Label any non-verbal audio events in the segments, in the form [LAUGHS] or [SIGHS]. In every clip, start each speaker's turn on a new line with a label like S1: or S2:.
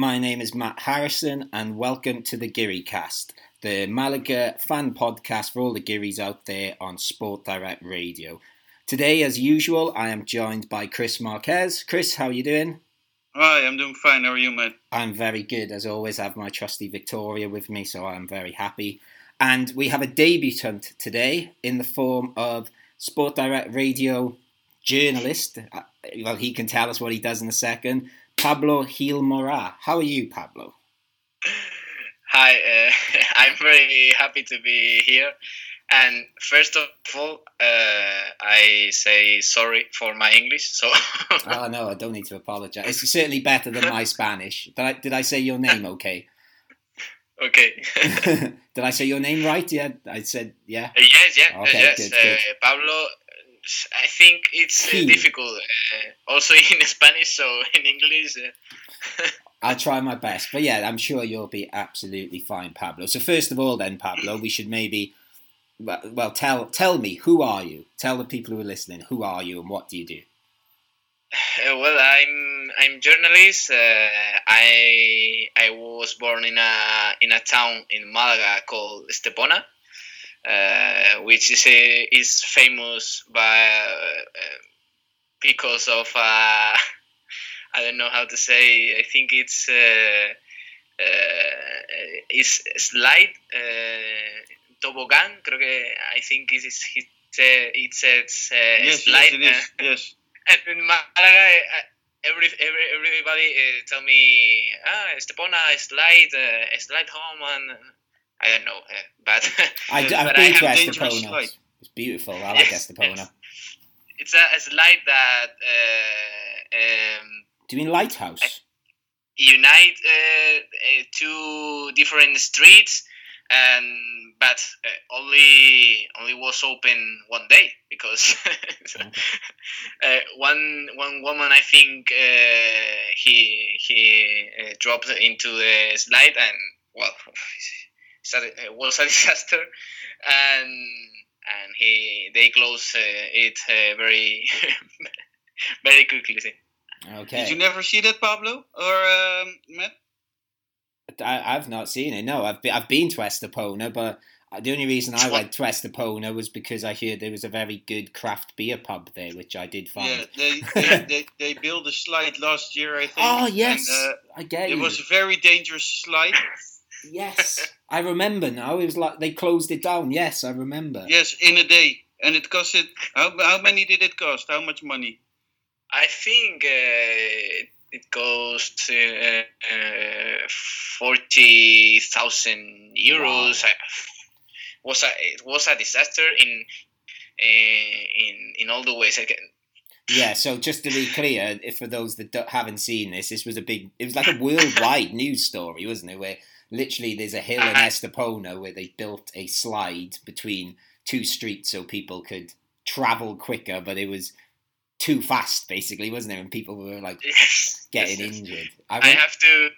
S1: My name is Matt Harrison, and welcome to the Geary Cast, the Malaga fan podcast for all the Gearys out there on Sport Direct Radio. Today, as usual, I am joined by Chris Marquez. Chris, how are you doing?
S2: Hi, I'm doing fine. How are you, mate?
S1: I'm very good. As always, I have my trusty Victoria with me, so I'm very happy. And we have a debutant today in the form of Sport Direct Radio journalist. Uh, well, he can tell us what he does in a second. Pablo Gil Mora. How are you, Pablo?
S3: Hi, uh, [LAUGHS] I'm very happy to be here. And first of all, uh, I say sorry for my English. So.
S1: oh [LAUGHS] no, I don't need to apologize. It's certainly better than my Spanish. Did I, did I say your name [LAUGHS] okay?
S3: Okay.
S1: did I say your name right? Yeah, I said yeah.
S3: Uh, yes, yeah, okay, yes. Good, good. Uh, Pablo. I think it's uh, difficult. Uh, also [LAUGHS] in Spanish, so in English. [LAUGHS]
S1: I'll try my best, but yeah, I'm sure you'll be absolutely fine, Pablo. So first of all, then, Pablo, we should maybe well, well, tell tell me who are you? Tell the people who are listening who are you and what do you do?
S3: Uh, well, I'm I'm journalist. Uh, I I was born in a in a town in Malaga called Estepona, uh, which is a, is famous by uh, because of uh, [LAUGHS] I don't know how to say. I think it's uh, it's slide toboggan, creo que I think it is it, it says uh,
S2: yes,
S3: slide.
S2: Yes, it is. yes. [LAUGHS]
S3: And in Malaga, every, every everybody uh, tell me, ah, Estepona, slide, uh, slide home, and I don't know, uh, but
S1: I, have [LAUGHS]
S3: but
S1: been I to Estepona. It's beautiful. I like yes, Estepona. Yes.
S3: It's a, a slide that. Uh, um,
S1: Do you mean lighthouse?
S3: Unite uh, two different streets and but uh, only only was open one day because [LAUGHS] uh, one one woman I think uh, he he uh, dropped into the slide and well [LAUGHS] it was [LAUGHS] a disaster and and he they closed uh, it uh, very [LAUGHS] very quickly.
S1: Okay.
S2: Did you never see that, Pablo or um, Matt?
S1: I, have not seen it. No, I've been, I've been to Estepona, but the only reason I went to Estepona was because I heard there was a very good craft beer pub there, which I did find.
S2: Yeah, they [LAUGHS] they, they, they, built a slide last year, I think.
S1: Oh yes, and, uh, I get
S2: it. It was a very dangerous slide.
S1: Yes, [LAUGHS] I remember now. It was like they closed it down. Yes, I remember.
S2: Yes, in a day, and it costed how how many did it cost? How much money?
S3: I think uh, it cost uh, uh, forty thousand euros. Wow. Was a it was a disaster in in in all the ways. I can.
S1: Yeah, so just to be clear, if for those that haven't seen this, this was a big. It was like a worldwide [LAUGHS] news story, wasn't it? Where literally there's a hill in uh-huh. Estepona where they built a slide between two streets so people could travel quicker, but it was too fast, basically, wasn't it? And people were like [LAUGHS] yes, getting yes, injured.
S3: I, I, have to,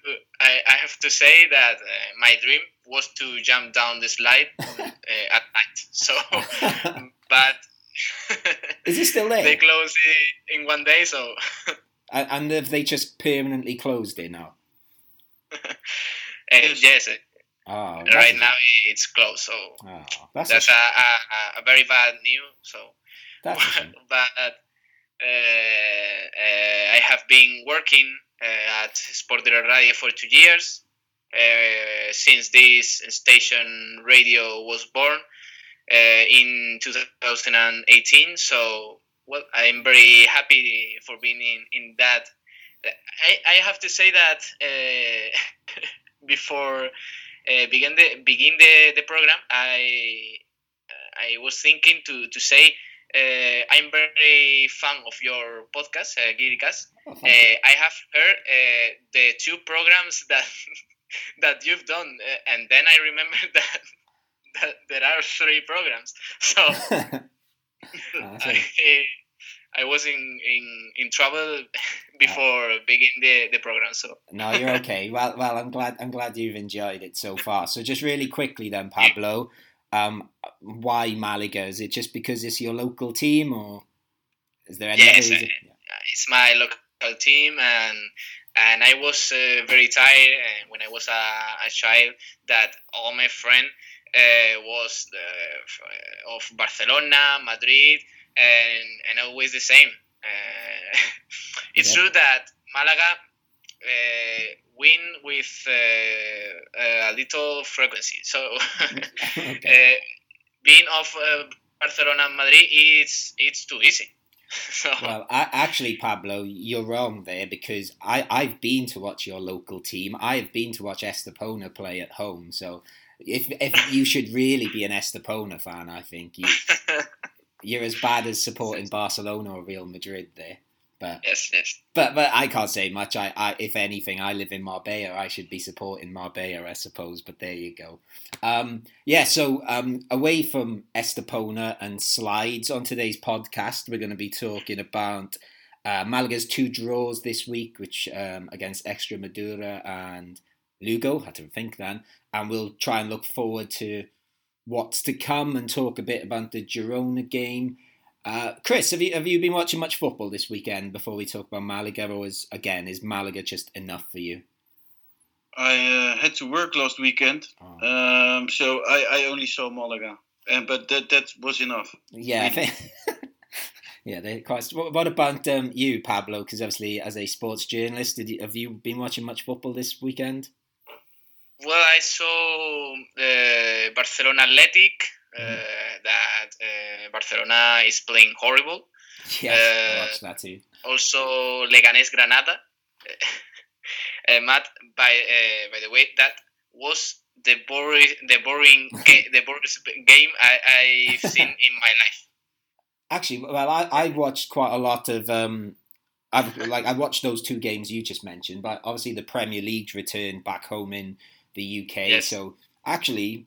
S3: I, I, have to say that uh, my dream was to jump down the slide uh, [LAUGHS] at night. So, [LAUGHS] but
S1: is it still there?
S3: They closed it in one day, so.
S1: and have they just permanently closed it now?
S3: Uh, yes. Oh, right now it's closed, so oh, that's, that's a, a, a, very bad news. So, [LAUGHS] but uh, uh, I have been working uh, at Sport Radio for two years since this station radio was born in 2018. So, well, I'm very happy for being in, in that. I, I have to say that [LAUGHS] before uh, begin the begin the, the program, I I was thinking to, to say uh, I'm very fan of your podcast, uh. Oh, uh, I have heard uh, the two programs that [LAUGHS] that you've done, uh, and then I remember [LAUGHS] that, that there are three programs. So [LAUGHS] oh, I, I was in, in, in trouble [LAUGHS] before beginning the, the program. So
S1: no, you're [LAUGHS] okay. well, well, I'm glad I'm glad you've enjoyed it so far. So just really quickly then, Pablo. Um, why Malaga? Is it just because it's your local team, or is there any
S3: yes, reason? Uh, it's my local team, and and I was uh, very tired uh, when I was a, a child that all my friend uh, was uh, of Barcelona, Madrid, and and always the same. Uh, [LAUGHS] it's true that Malaga uh, win with a little frequency. So [LAUGHS] okay. being of Barcelona, and Madrid, it's it's too easy. [LAUGHS]
S1: well, I, actually, Pablo, you're wrong there because I, I've been to watch your local team. I've been to watch Estepona play at home. So if if you should really be an Estepona fan, I think you, you're as bad as supporting Barcelona or Real Madrid there. But
S3: yes, yes.
S1: But but I can't say much. I, I if anything, I live in Marbella. I should be supporting Marbella, I suppose. But there you go. Um, yeah. So um, away from Estepona and slides on today's podcast, we're going to be talking about uh, Malaga's two draws this week, which um, against Extremadura and Lugo. Had to think then, and we'll try and look forward to what's to come and talk a bit about the Girona game. Uh, Chris, have you have you been watching much football this weekend before we talk about Malaga, or is again is Malaga just enough for you?
S2: I uh, had to work last weekend, oh. um, so I, I only saw Malaga, and but that that was enough.
S1: Yeah, really. [LAUGHS] yeah, they quite. What, about um, you, Pablo? Because obviously, as a sports journalist, did you, have you been watching much football this weekend?
S3: Well, I saw uh, Barcelona Athletic uh, that uh, Barcelona is playing horrible. [LAUGHS]
S1: Yes, I watched that too.
S3: Also, Leganés Granada. [LAUGHS] Matt, by by the way, that was the boring the boring [LAUGHS] ga- the boring game I, I've seen in my life.
S1: Actually, well, I, I watched quite a lot of um, I've like I watched those two games you just mentioned, but obviously the Premier League returned back home in the UK. Yes. So actually,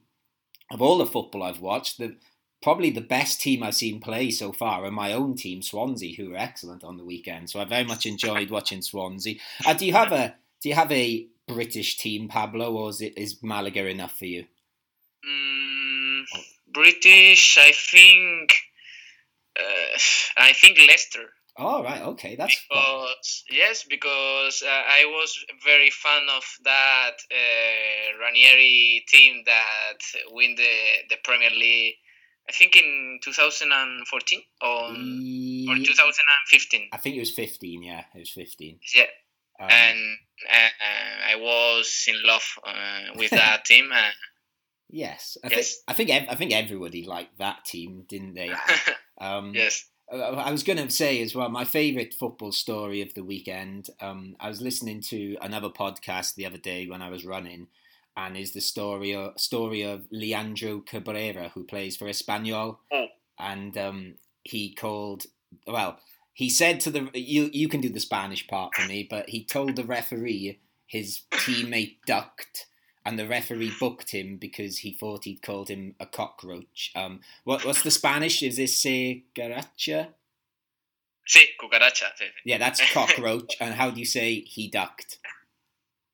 S1: of all the football I've watched, the probably the best team I've seen play so far are my own team, Swansea, who were excellent on the weekend. So I very much enjoyed [LAUGHS] watching Swansea. Uh, do you have a do you have a British team, Pablo, or is it is Malaga enough for you?
S3: Mm, British, I think. Uh, I think Leicester.
S1: Oh right, okay, that's
S3: because fun. yes, because uh, I was very fan of that uh, Ranieri team that win the the Premier League. I think in 2014 or, or 2015. I
S1: think it was 15. Yeah, it was 15.
S3: Yeah, um, and uh, I was in love uh, with that [LAUGHS] team. Uh,
S1: yes, I yes. think I think I think everybody liked that team, didn't they? [LAUGHS]
S3: Um, yes
S1: I was going to say as well, my favourite football story of the weekend. Um, I was listening to another podcast the other day when I was running, and is the story of, story of Leandro Cabrera, who plays for Espanyol,
S3: oh.
S1: and um, he called well. He said to the you you can do the Spanish part for me, but he told the referee his teammate ducked and the referee booked him because he thought he'd called him a cockroach. Um, what, what's the Spanish? Is this se garacha?
S3: Sí, cucaracha.
S1: Yeah, that's cockroach. and how do you say he ducked? [LAUGHS]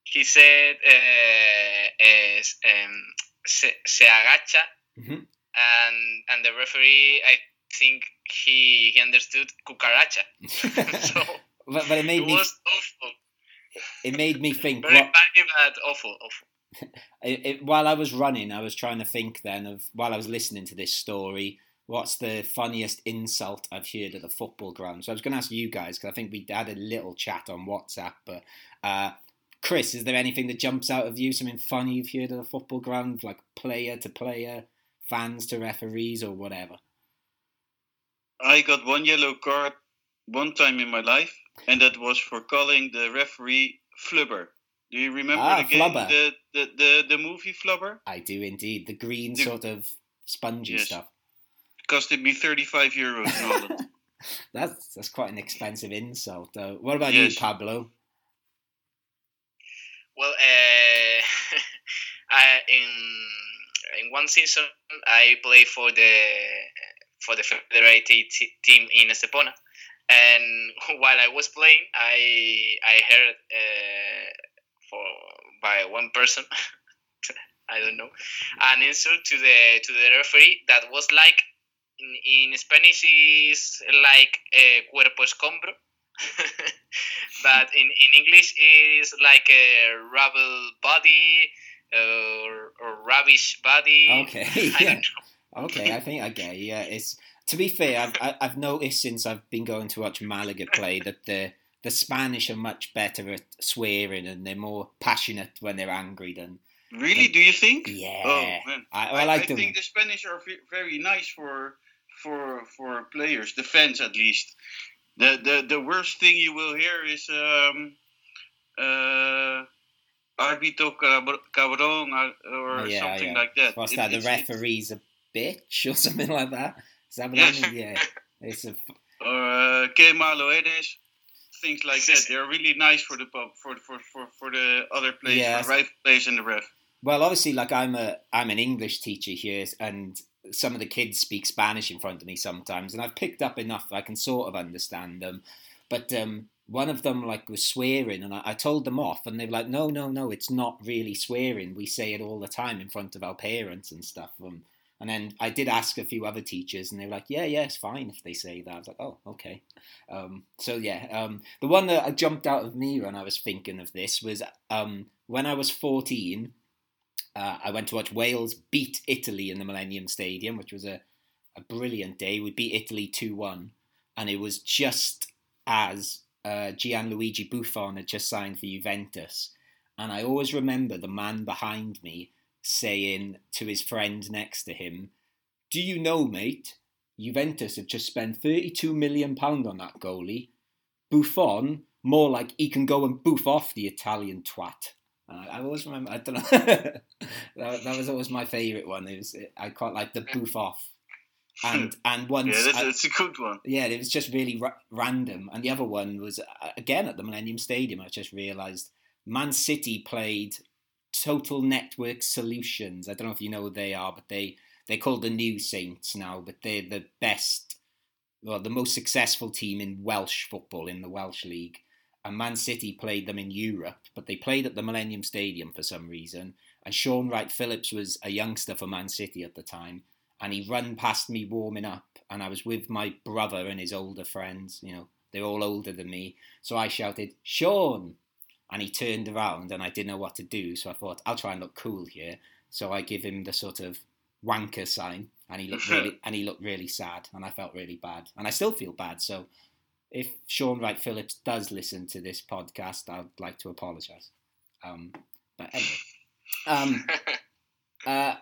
S3: He said uh, es, um, se, se agacha,
S1: mm-hmm.
S3: and and the referee, I think he, he understood cucaracha. [LAUGHS] so
S1: but, but it made
S3: it
S1: me.
S3: Was awful.
S1: It made me think.
S3: Very what, funny, but awful, awful. [LAUGHS]
S1: it, it, while I was running, I was trying to think then of while I was listening to this story, what's the funniest insult I've heard at the football ground? So I was going to ask you guys because I think we had a little chat on WhatsApp. But uh, Chris, is there anything that jumps out of you? Something funny you've heard at the football ground, like player to player, fans to referees, or whatever?
S2: I got one yellow card one time in my life, and that was for calling the referee flubber. Do you remember ah, the game, the, the, the, the movie Flubber?
S1: I do indeed. The green the, sort of spongy yes. stuff.
S2: It costed me 35 euros [LAUGHS] in Holland.
S1: that's, that's quite an expensive insult, though. What about yes. you, Pablo?
S3: Well, uh, [LAUGHS] I, in in one season, I played for the for the federated team in Estepona, and [LAUGHS] while I was playing, I I heard uh, for by one person. [LAUGHS] I don't know, an insult to the to the referee that was like in, in Spanish is like uh, cuerpo escombro. [LAUGHS] but in, in English is like a rubble body or, or rubbish body.
S1: Okay. [LAUGHS] yeah. Okay, I think I get. Yeah, it's to be fair. I've I've noticed since I've been going to watch Malaga play that the the Spanish are much better at swearing and they're more passionate when they're angry than.
S2: Really?
S1: Than,
S2: do you think?
S1: Yeah.
S2: Oh man,
S1: I, I like
S2: I,
S1: them.
S2: think the Spanish are very nice for for for players, defense at least. The the the worst thing you will hear is um uh arbitro cabron or, or
S1: yeah,
S2: something
S1: yeah.
S2: like that.
S1: What's it, that? The referee's a bitch or [LAUGHS] something like that. Is that what yes. I mean? Yeah. It's a. [LAUGHS]
S2: Or uh, que malo eres. Things like that. They're really nice for the for for for for the other players, the right players and the ref.
S1: Well, obviously, like I'm a I'm an English teacher here, and some of the kids speak Spanish in front of me sometimes, and I've picked up enough I can sort of understand them. But um, one of them like was swearing, and I, I, told them off, and they were like, "No, no, no, it's not really swearing. We say it all the time in front of our parents and stuff." Um, and then I did ask a few other teachers, and they were like, "Yeah, yeah, it's fine if they say that." I was like, "Oh, okay." Um, so yeah, um, the one that jumped out of me when I was thinking of this was um, when I was fourteen. Uh, I went to watch Wales beat Italy in the Millennium Stadium, which was a, a brilliant day. We beat Italy 2 1, and it was just as uh, Gianluigi Buffon had just signed for Juventus. And I always remember the man behind me saying to his friend next to him, Do you know, mate? Juventus have just spent £32 million on that goalie. Buffon, more like he can go and boof off the Italian twat. Uh, I always remember. I don't know. [LAUGHS] that, that, was always my favourite one. It was I quite like the boof off, and [LAUGHS] and once
S2: yeah, that's, that's, a good one.
S1: Yeah, it was just really ra- random. And the other one was uh, again at the Millennium Stadium. I just realised Man City played Total Network Solutions. I don't know if you know who they are, but they they're called the New Saints now. But they're the best, well, the most successful team in Welsh football in the Welsh League and Man City played them in Europe, but they played at the Millennium Stadium for some reason. And Shaun Wright-Phillips was a youngster for Man City at the time, and he ran past me warming up, and I was with my brother and his older friends. You know, they're all older than me, so I shouted, "Shaun!" And he turned around, and I didn't know what to do, so I thought I'll try and look cool here. So I give him the sort of wanker sign, and he looked really [LAUGHS] and he looked really sad, and I felt really bad, and I still feel bad. So if Shaun Wright-Phillips does listen to this podcast, I'd like to apologise. Um, but anyway, um, [LAUGHS] uh,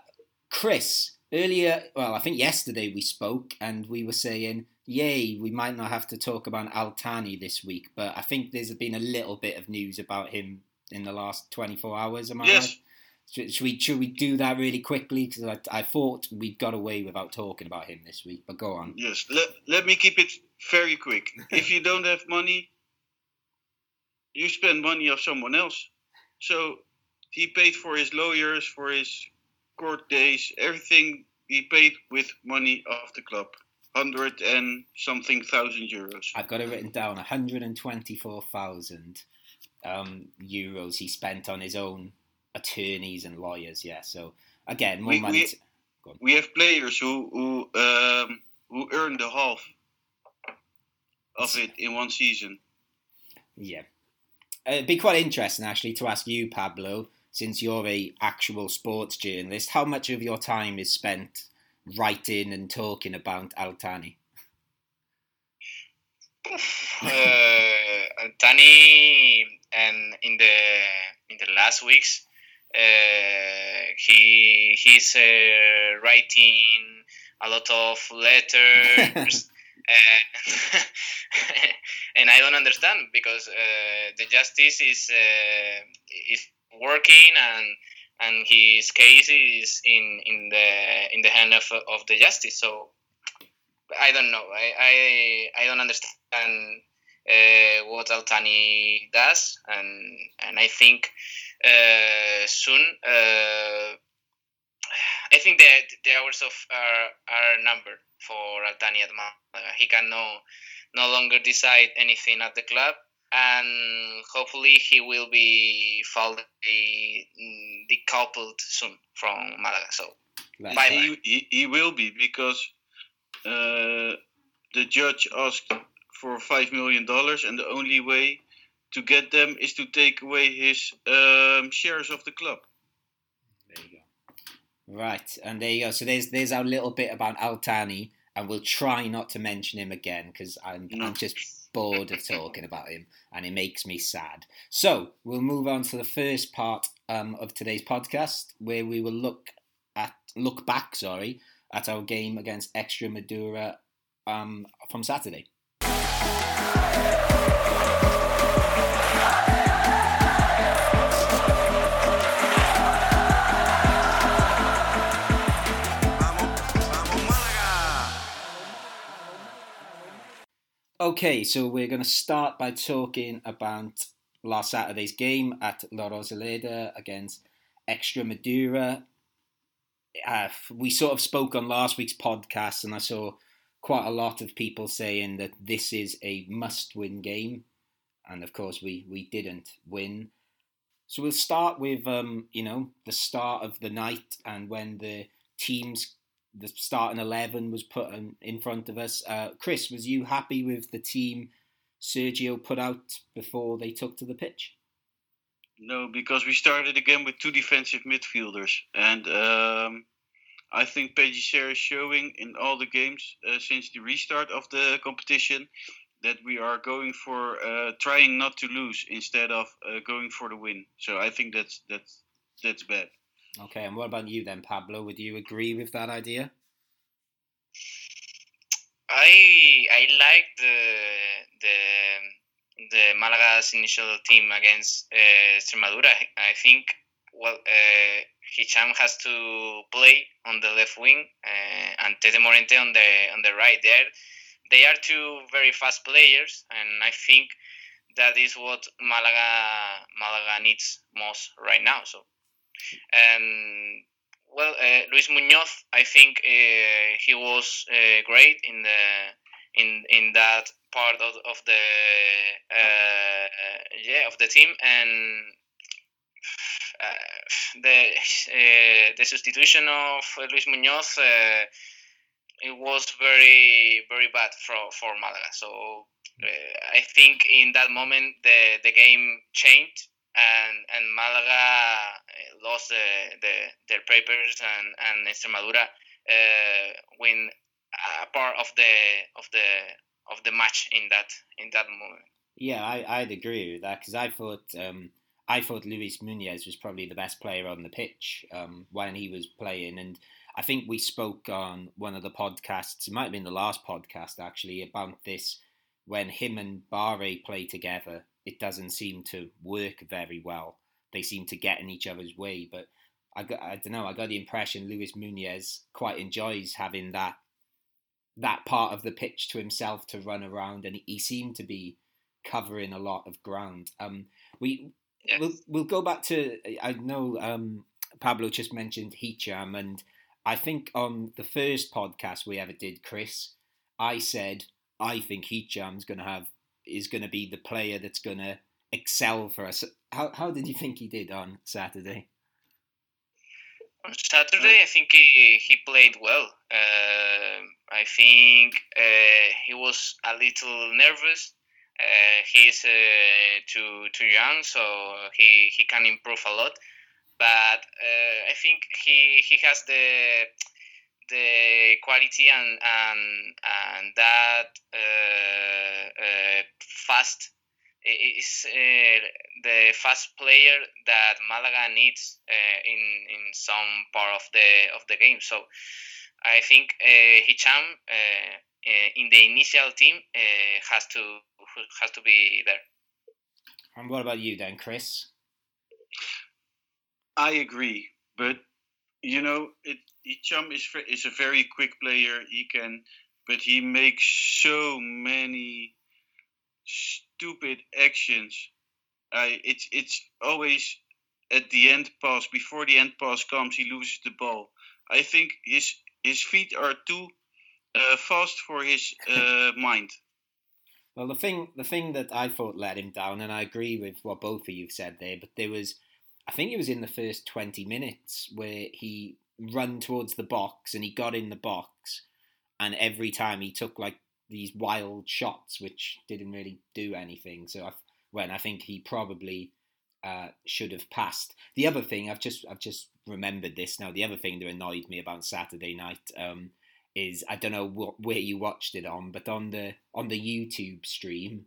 S1: Chris, earlier, well, I think yesterday we spoke and we were saying, yay, we might not have to talk about Al-Thani this week, but I think there's been a little bit of news about him in the last 24 hours. Am I
S2: yes.
S1: right? Should, we should we do that really quickly? Because I, I thought we got away without talking about him this week, but go on.
S2: Yes, let, let me keep it very quick. [LAUGHS] if you don't have money, you spend money of someone else. So he paid for his lawyers, for his court days, everything he paid with money of the club. Hundred and something thousand euros.
S1: I've got it written down. One hundred and twenty-four thousand um, euros he spent on his own attorneys and lawyers. Yeah. So again, more we, money.
S2: We, to... we have players who who um, who earn the half of it in one season.
S1: Yeah. Uh, it'd be quite interesting actually to ask you, Pablo, since you're a actual sports journalist, how much of your time is spent writing and talking about Al-Thani? [LAUGHS]
S3: uh, Tani and in the in the last weeks uh, he he's uh, writing a lot of letters [LAUGHS] uh, [LAUGHS] and I don't understand because uh, the justice is uh, is working and and his case is in in the in the hand of of the justice. So I don't know. I I, I don't understand uh, what Al-Thani does, and and I think uh, soon. Uh, I think that the hours of are are numbered for Al-Thani at Malaga. He can no no longer decide anything at the club, and hopefully he will be fully decoupled soon from Malaga. So
S2: bye he, he, he will be because uh, the judge asked for five million dollars, and the only way to get them is to take away his um, shares of the club.
S1: There you go. Right, and there you go. So there's there's our little bit about Al-Thani, and we'll try not to mention him again because I'm no. I'm just bored of talking about him, and it makes me sad. So we'll move on to the first part um, of today's podcast, where we will look at look back, sorry, at our game against Extremadura um, from Saturday. Okay, so we're going to start by talking about last Saturday's game at La Rosaleda against Extremadura. Uh, we sort of spoke on last week's podcast, and I saw quite a lot of people saying that this is a must-win game, and of course we we didn't win. So we'll start with um, you know the start of the night and when the teams the starting eleven was put in, front of us. Uh, Chris, was you happy with the team Sergio put out before they took to the pitch?
S2: No, because we started again with two defensive midfielders, and um, I think Pellicer is showing in all the games uh, since the restart of the competition that we are going for uh, trying not to lose instead of uh, going for the win. So I think that's that's that's bad.
S1: Okay, and what about you then, Pablo? Would you agree with that idea?
S3: I I like the the the Malaga's initial team against uh, Extremadura. I think well uh, Hicham has to play on the left wing uh, and Tete Morente on the on the right. There, they are two very fast players, and I think that is what Malaga Malaga needs most right now. So and well, uh, Luis Munoz, I think uh, he was uh, great in the in in that part of, of the uh, yeah of the team and. Uh, the uh, the substitution of Luis Munoz it was very very bad for for Malaga. So I think in that moment the the game changed and and Malaga eh, lost the, the their papers and and Extremadura uh, win a part of the of the of the match in that in that moment.
S1: Yeah, I I'd agree with that because I thought um, I thought Luis Munoz was probably the best player on the pitch um, when he was playing, and I think we spoke on one of the podcasts. It might have been the last podcast actually about this when him and Bare play together it doesn't seem to work very well. They seem to get in each other's way, but I, got, I don't know. I got the impression Luis Munoz quite enjoys having that that part of the pitch to himself to run around, and he seemed to be covering a lot of ground. Um, we yes. we'll, we'll go back to I know um, Pablo just mentioned Hicham, and I think on the first podcast we ever did, Chris, I said I think Hicham's going to have is going to be the player that's going to excel for us. How how did you think he did on Saturday?
S3: On Saturday, I think he, he played well. Uh, I think uh, he was a little nervous. Uh, he's uh, too too young, so he, he can improve a lot. But uh, I think he he has the the quality and and and that uh, uh, fast is uh, the fast player that Malaga needs uh, in in some part of the of the game. So I think uh, Hicham uh, in the initial team has to has to be there.
S1: And what about you then, Chris?
S2: I agree, but you know, it Hicham is is a very quick player. He can, but he makes so many stupid actions. I it's it's always at the end pass before the end pass comes, he loses the ball. I think his his feet are too uh, fast for his uh, [LAUGHS] mind.
S1: Well, the thing the thing that I thought let him down, and I agree with what both of you said there, but there was I think it was in the first 20 minutes where he run towards the box and he got in the box and every time he took like these wild shots which didn't really do anything. So I, when I think he probably uh, should have passed. The other thing I've just I've just remembered this now. The other thing that annoyed me about Saturday night um, is I don't know what, where you watched it on, but on the on the YouTube stream,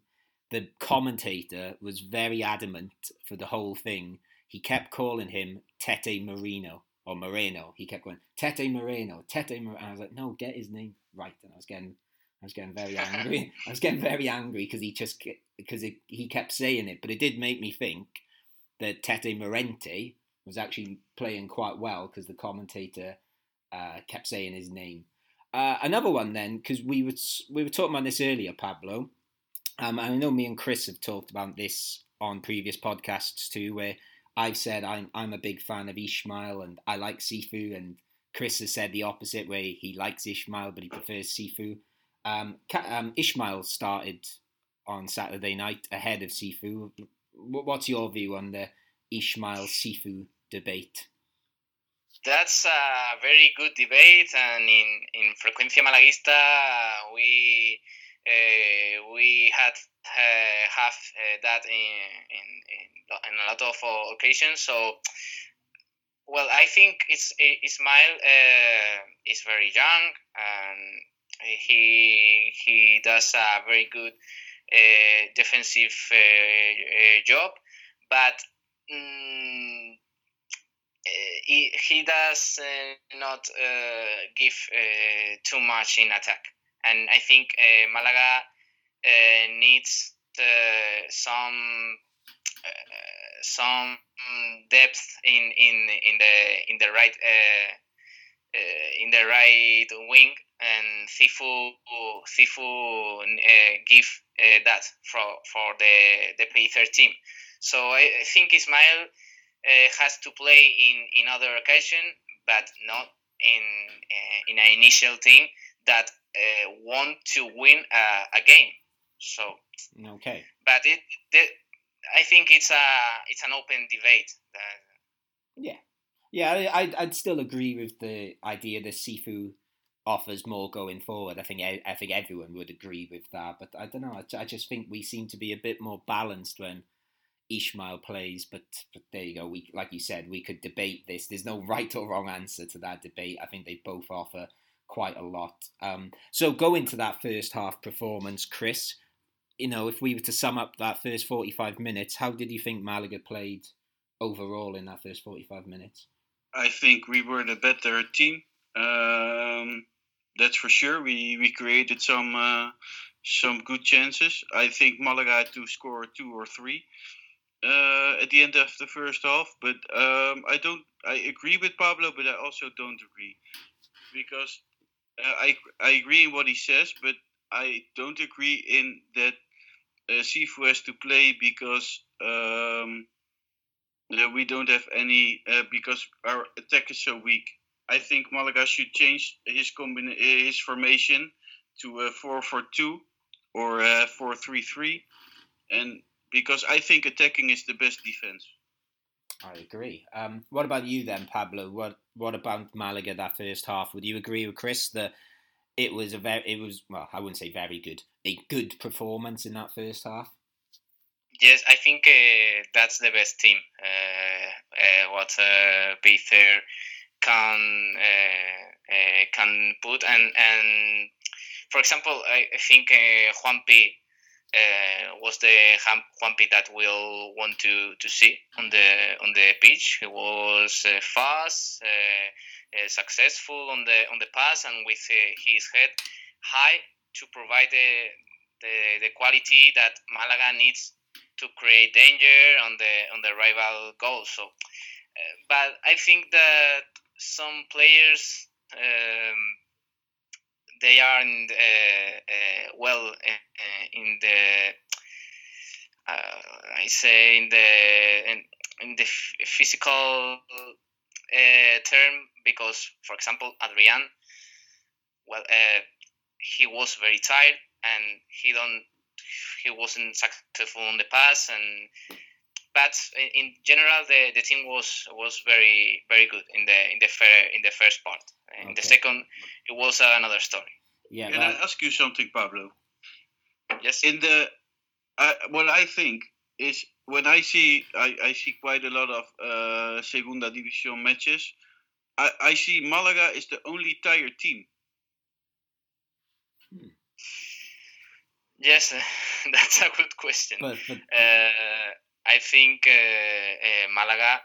S1: the commentator was very adamant for the whole thing. He kept calling him Tete Marino or Moreno. He kept going Tete Moreno, Tete Moreno. And I was like, no, get his name right. And I was getting I was getting very angry. [LAUGHS] I was getting very angry because he just because he kept saying it, but it did make me think that Tete Morente was actually playing quite well because the commentator uh, kept saying his name. Uh, another one then, because we were we were talking about this earlier, Pablo. Um, I know me and Chris have talked about this on previous podcasts too, where I've said I'm I'm a big fan of Ismaël and I like Cifu, and Chris has said the opposite, where he likes Ismaël but he prefers Cifu. Um, um, Ismaël started on Saturday night ahead of Cifu. What's your view on the Ismaël Cifu debate?
S3: That's a very good debate, and in in Frecuencia Malaguista we we had uh, have uh, that in, in, in a lot of occasions. So, well, I think it's Ismaël uh, is very young and he he does a very good uh, defensive uh, job, but um, he, he does uh, not uh, give uh, too much in attack. And I think eh, Malaga eh, needs eh, some some depth in, in, in the in the right in the right wing and Cifu Cifu uh, give uh, that for for the the P13 team. So I, think Ismail uh, has to play in in other occasion, but not in in an initial team that uh, want to win a, a, game. So
S1: okay,
S3: but it, I think it's a it's an open debate.
S1: yeah, yeah, I I'd still agree with the idea that Cifu offers more going forward. I think I think everyone would agree with that. But I don't know. I, I just think we seem to be a bit more balanced when Ishmael plays. But, but there you go. We like you said, we could debate this. There's no [LAUGHS] right or wrong answer to that debate. I think they both offer quite a lot. Um, so go into that first half performance, Chris. You know, if we were to sum up that first 45 minutes, how did you think Malaga played overall in that first 45 minutes?
S2: I think we were the better team. Um, that's for sure. We we created some uh, some good chances. I think Malaga had to score two or three uh, at the end of the first half. But um, I don't. I agree with Pablo, but I also don't agree because I I agree in what he says, but I don't agree in that uh, Cifu has to play because um, we don't have any uh, because our attack is so weak. I think Malaga should change his combina- his formation to a four four two or a four three three, and because I think attacking is the best defense.
S1: I agree. Um, what about you then, Pablo? What what about Malaga that first half? Would you agree with Chris that it was a very it was well I wouldn't say very good a good performance in that first half?
S3: Yes, I think uh, that's the best team. Uh, uh, what uh, Peter can uh, uh, can put and and for example, I, think uh, Juanpi uh, was the Juanpi that we'll want to, to see on the on the pitch. He was uh, fast, uh, uh successful on the on the pass, and with uh, his head high to provide the, the, the quality that Malaga needs to create danger on the on the rival goal. So, but I think that some players. Um, they are in the, uh, uh, well uh, in the I say in the in, in the physical term because, for example, Adrian, well, he was very tired and he don't he wasn't successful in the pass and but in general the, the team was was very very good in the in the fair, in the first part in okay. the second it was another story
S1: Yeah.
S2: Can
S1: well,
S2: I ask you something, Pablo?
S3: Yes.
S2: In the, uh, what I think is when I see I, I see quite a lot of uh, Segunda División matches. I, I see Malaga is the only tired team.
S3: Hmm. Yes, [LAUGHS] that's a good question. But, but, uh, I think uh, uh, Malaga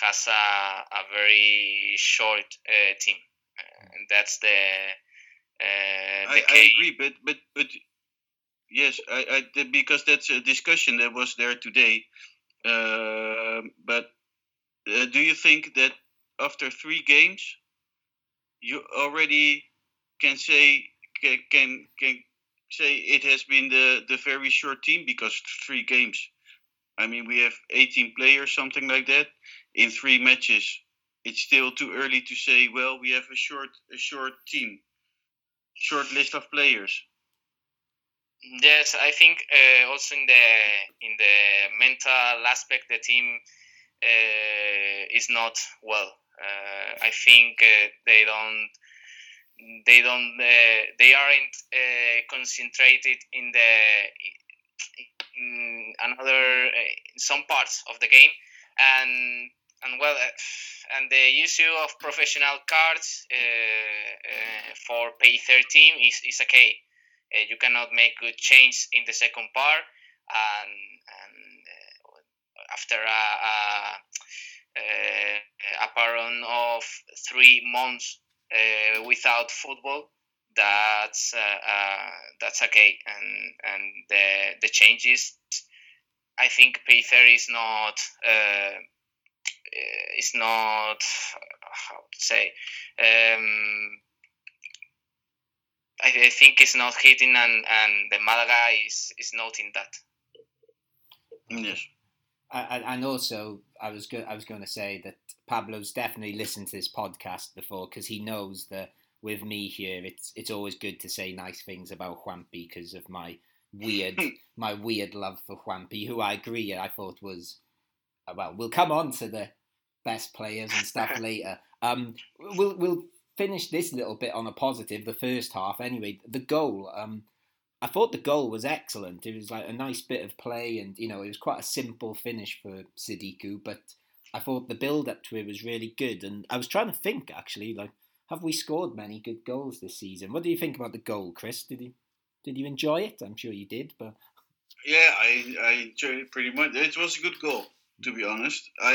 S3: has a, a very short uh, team, and that's the. the
S2: I, I, agree, but but but yes, I, I because that's a discussion that was there today. Uh, but uh, do you think that after three games, you already can say can can, can say it has been the the very short team because three games. I mean, we have 18 players, something like that, in three matches. It's still too early to say. Well, we have a short a short team, short list of players.
S3: Yes, I think uh, also in the in the mental aspect, the team uh, is not well. Uh, I think uh, they don't they don't uh, they aren't uh, concentrated in the Mm, another eh, in some parts of the game. And and well eh, and the issue of professional cards eh, for pay 13 is, is okay. You cannot make good change in the second part, and, and after a, a, a, paron of three months uh, without football, that's that's okay, and and the the changes. I think Peter is not uh, is not how to say um, I, I think it's not hitting, and and the Malaga is is noting that.
S2: Yes.
S1: and also, I was go- I was going to say that Pablo's definitely listened to this podcast before because he knows that with me here, it's it's always good to say nice things about Juanpi because of my weird [LAUGHS] my weird love for Juanpi, who I agree I thought was uh, well. We'll come on to the best players and stuff [LAUGHS] later. Um, we'll we'll finish this little bit on a positive, the first half anyway. The goal, um, I thought the goal was excellent. It was like a nice bit of play, and you know, it was quite a simple finish for Sadiku, but I thought the build up to it was really good. And I was trying to think actually, like, have we scored many good goals this season? What do you think about the goal, Chris? Did you did you enjoy it? I'm sure you did, but
S2: yeah, I I enjoyed it pretty much. It was a good goal, to be honest. I,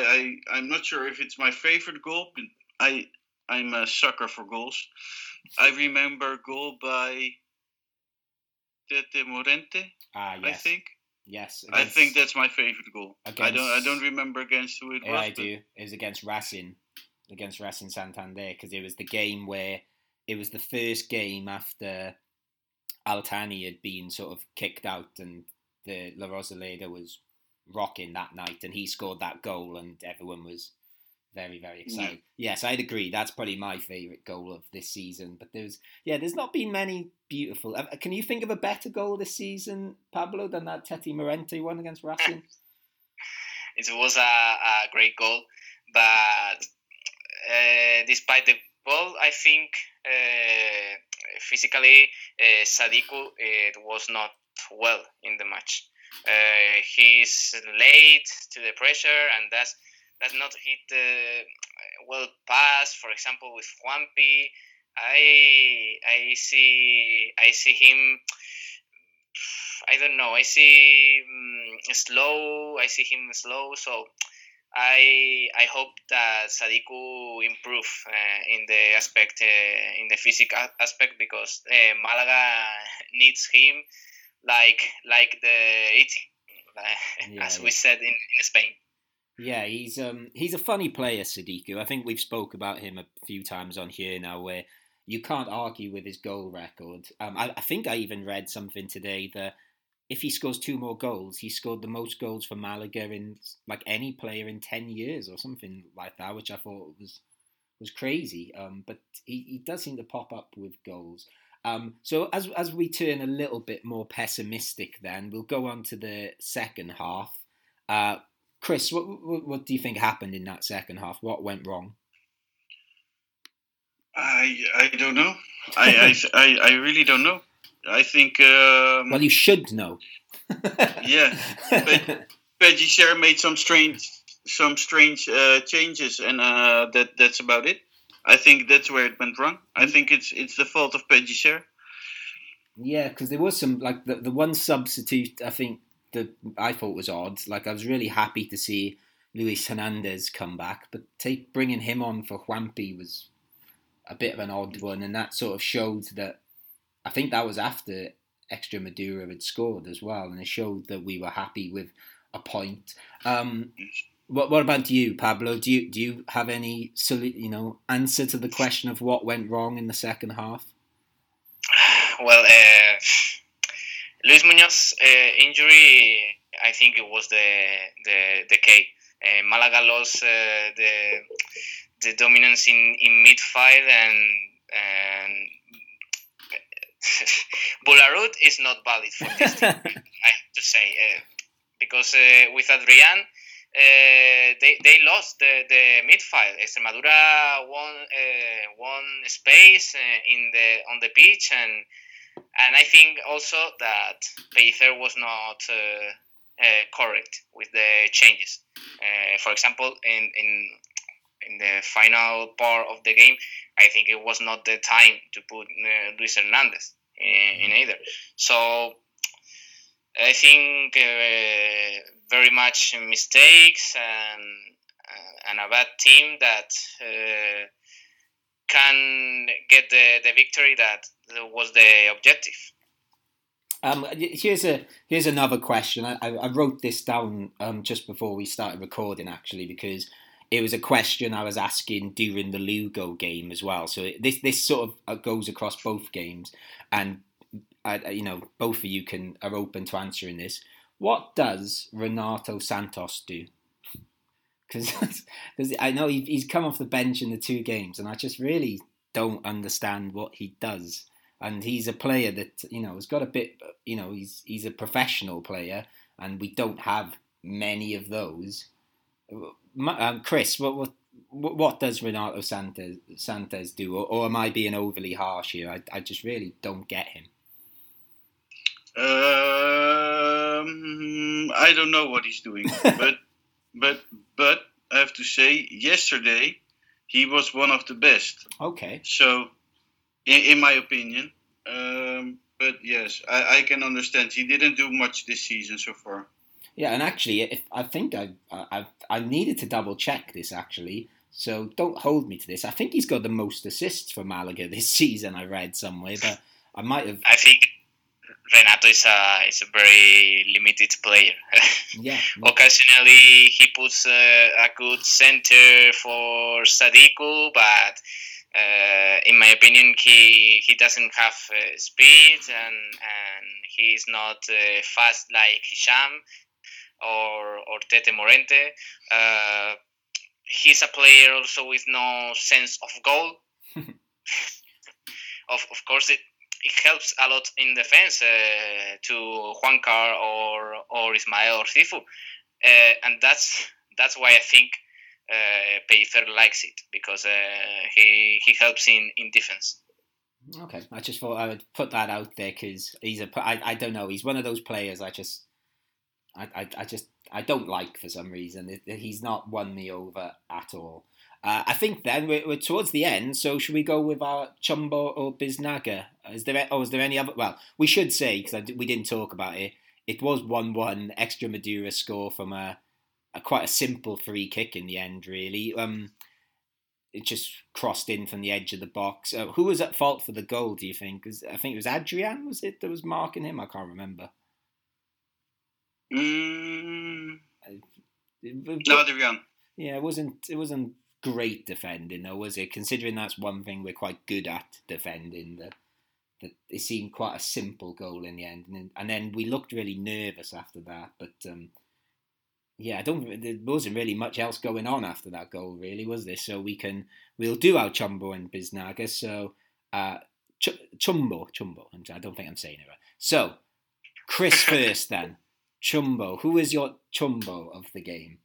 S2: I I'm not sure if it's my favorite goal, but I I'm a sucker for goals. I remember goal by Tete Morente.
S1: Ah, yes.
S2: I think.
S1: Yes.
S2: I think that's my favorite goal. Against, I don't. I don't remember against who it
S1: yeah,
S2: was.
S1: I do. It was against Racing, against Racing Santander, because it was the game where it was the first game after Al-Thani had been sort of kicked out, and the La Rosaleda was rocking that night, and he scored that goal, and everyone was very very excited. Yeah. Yes, I'd agree. That's probably my favourite goal of this season. But there's yeah, there's not been many beautiful. Uh, can you think of a better goal this season, Pablo, than that Tete Morente one against Racing? [LAUGHS]
S3: it was a, a great goal, but despite the goal, I think uh, physically uh, Sadiku was not well in the match. Uh, he's late to the pressure, and that's does not hit the well pass. For example, with Juanpi, I I see I see him. I don't know. I see um, slow. I see him slow. So I I hope that Sadiku improve uh, in the aspect uh, in the physical aspect because uh, Malaga [LAUGHS] needs him like like the eating, [LAUGHS] yeah, as yeah. we said in, in Spain.
S1: Yeah, he's um he's a funny player, Sadiku. I think we've spoke about him a few times on here now, where you can't argue with his goal record. Um, I, I think I even read something today that if he scores two more goals, he scored the most goals for Malaga in like any player in ten years or something like that, which I thought was was crazy. Um, but he, he does seem to pop up with goals. Um, so as as we turn a little bit more pessimistic, then we'll go on to the second half. Uh, Chris, what, what, what do you think happened in that second half? What went wrong?
S2: I I don't know. I, I, I, I really don't know. I think. Um,
S1: well, you should know. [LAUGHS]
S2: yeah, but Pellicer made some strange some strange uh, changes, and uh, that that's about it. I think that's where it went wrong. I mm. think it's it's the fault of Peggy Pellicer.
S1: Yeah, because there was some like the the one substitute I think that I thought was odd. Like I was really happy to see Luis Hernandez come back, but take bringing him on for Juanpi was a bit of an odd one, and that sort of showed that I think that was after Extremadura had scored as well, and it showed that we were happy with a point. Um, what, what about you, Pablo? Do you do you have any you know answer to the question of what went wrong in the second half?
S3: Well, uh, Luis Muñoz's uh, injury, I think it was the the the key. Uh, Malaga lost uh, the the dominance in in midfield and and [LAUGHS] Boulahroud is not valid for this [LAUGHS] team. I have to say uh, because uh, with Adrian. Uh, they, they lost the, the midfield. Extremadura won uh, won space uh, in the on the pitch, and and I think also that Pellicer was not correct with the changes. for example, in, in in the final part of the game, I think it was not the time to put uh, Luis Hernandez in, in, either. So I think uh, very much mistakes and uh, and a bad team that uh, can get the, the victory that was the objective.
S1: Um, here's a here's another question. I, I wrote this down um, just before we started recording, actually, because it was a question I was asking during the Lugo game as well. So this this sort of uh, goes across both games, and I, you know both of you can are open to answering this. What does Renato Santos do? [LAUGHS] Because I know he's come off the bench in the two games, and I just really don't understand what he does. And he's a player that you know has got a bit, you know, he's he's a professional player, and we don't have many of those. Um, Chris, what what what does Renato Santos Santos do, or, or am I being overly harsh here? I I just really don't get him.
S2: Um, I don't know what he's doing, [LAUGHS] but but but I have to say, yesterday he was one of the best.
S1: Okay.
S2: So, in, in my opinion, um, but yes, I, I can understand. He didn't do much this season so far.
S1: Yeah, and actually, if I think I, I I needed to double check this actually. So don't hold me to this. I think he's got the most assists for Malaga [LAUGHS] this season. I read somewhere, but I might have.
S3: I think Renato is a is a very limited player. [LAUGHS]
S1: yeah.
S3: Occasionally he puts a, a good center for Sadiku, but uh, in my opinion, he he doesn't have uh, speed and and he's not uh, fast like Hicham or or Tete Morente. Uh, he's a player also with no sense of goal. [LAUGHS] of of course, it it helps a lot in defense uh, to Juankar or or Ismael or Cifu, uh, and that's that's why I think uh, Pellicer likes it because uh, he he helps in in defense.
S1: Okay, I just thought I would put that out there because he's a I, I don't know he's one of those players I just I, I, I just I don't like for some reason he's not won me over at all. Uh, I think then we're, we're, towards the end, so should we go with our Chumbo or Biznaga? Is there or is there any other? Well, we should say because we didn't talk about it. It was one-one Extremadura score from a, a, quite a simple free kick in the end. Really, um, it just crossed in from the edge of the box. Uh, who was at fault for the goal? Do you think? I think it was Adrian. Was it that was marking him? I can't remember.
S2: Mm. No, Adrian.
S1: Yeah, it wasn't. It wasn't great defending, though, was it? Considering that's one thing we're quite good at defending. That that it seemed quite a simple goal in the end, and then, and then we looked really nervous after that. But um, yeah, I don't. There wasn't really much else going on after that goal, really, was there? So we can we'll do our Chumbo and Biznaga. So uh, Ch- Chumbo, Chumbo. I don't think I'm saying it right. So Chris [LAUGHS] first, then Chumbo. Who is your Chumbo of the game?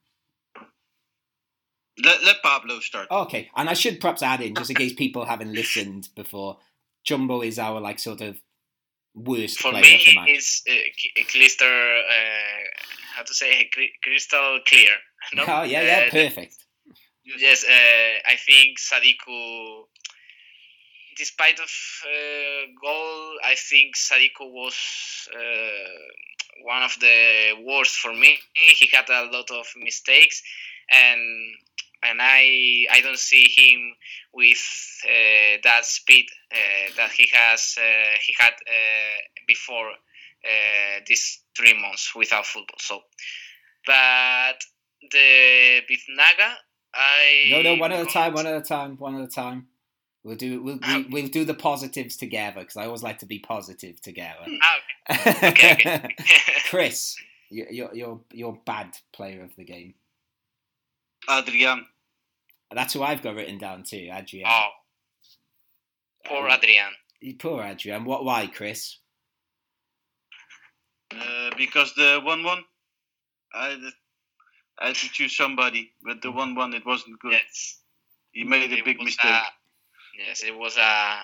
S2: Let, let Pablo start.
S1: Okay, and I should perhaps add in, just in case people haven't listened before, Chumbo is our like sort of worst
S3: For
S1: player
S3: me,
S1: of the match.
S3: it's uh, crystal, uh, how to say, crystal clear. [LAUGHS]
S1: No? Oh, yeah, yeah, uh, perfect.
S3: Yes, uh, I think Sadiku, despite of uh, goal, I think Sadiku was uh, one of the worst for me. He had a lot of mistakes, and and I I don't see him with uh, that speed uh, that he has uh, he had before these three months without football. So, but the Biznaga, I
S1: no no one at a time, one at a time, one at a time. We'll do we'll we'll, we'll do the positives together because I always like to be positive together.
S3: Ah, [LAUGHS] okay. okay, okay. [LAUGHS]
S1: Chris, you're you're you're bad player of the game.
S2: Adrian.
S1: That's who I've got written down too, Adrian.
S3: Oh, poor um, Adrian.
S1: Poor Adrian. What? Why, Chris?
S2: Uh, because the one-one, I, I had to choose somebody, but the one-one it wasn't good.
S3: Yes.
S2: He made a big mistake. A,
S3: yes, it was a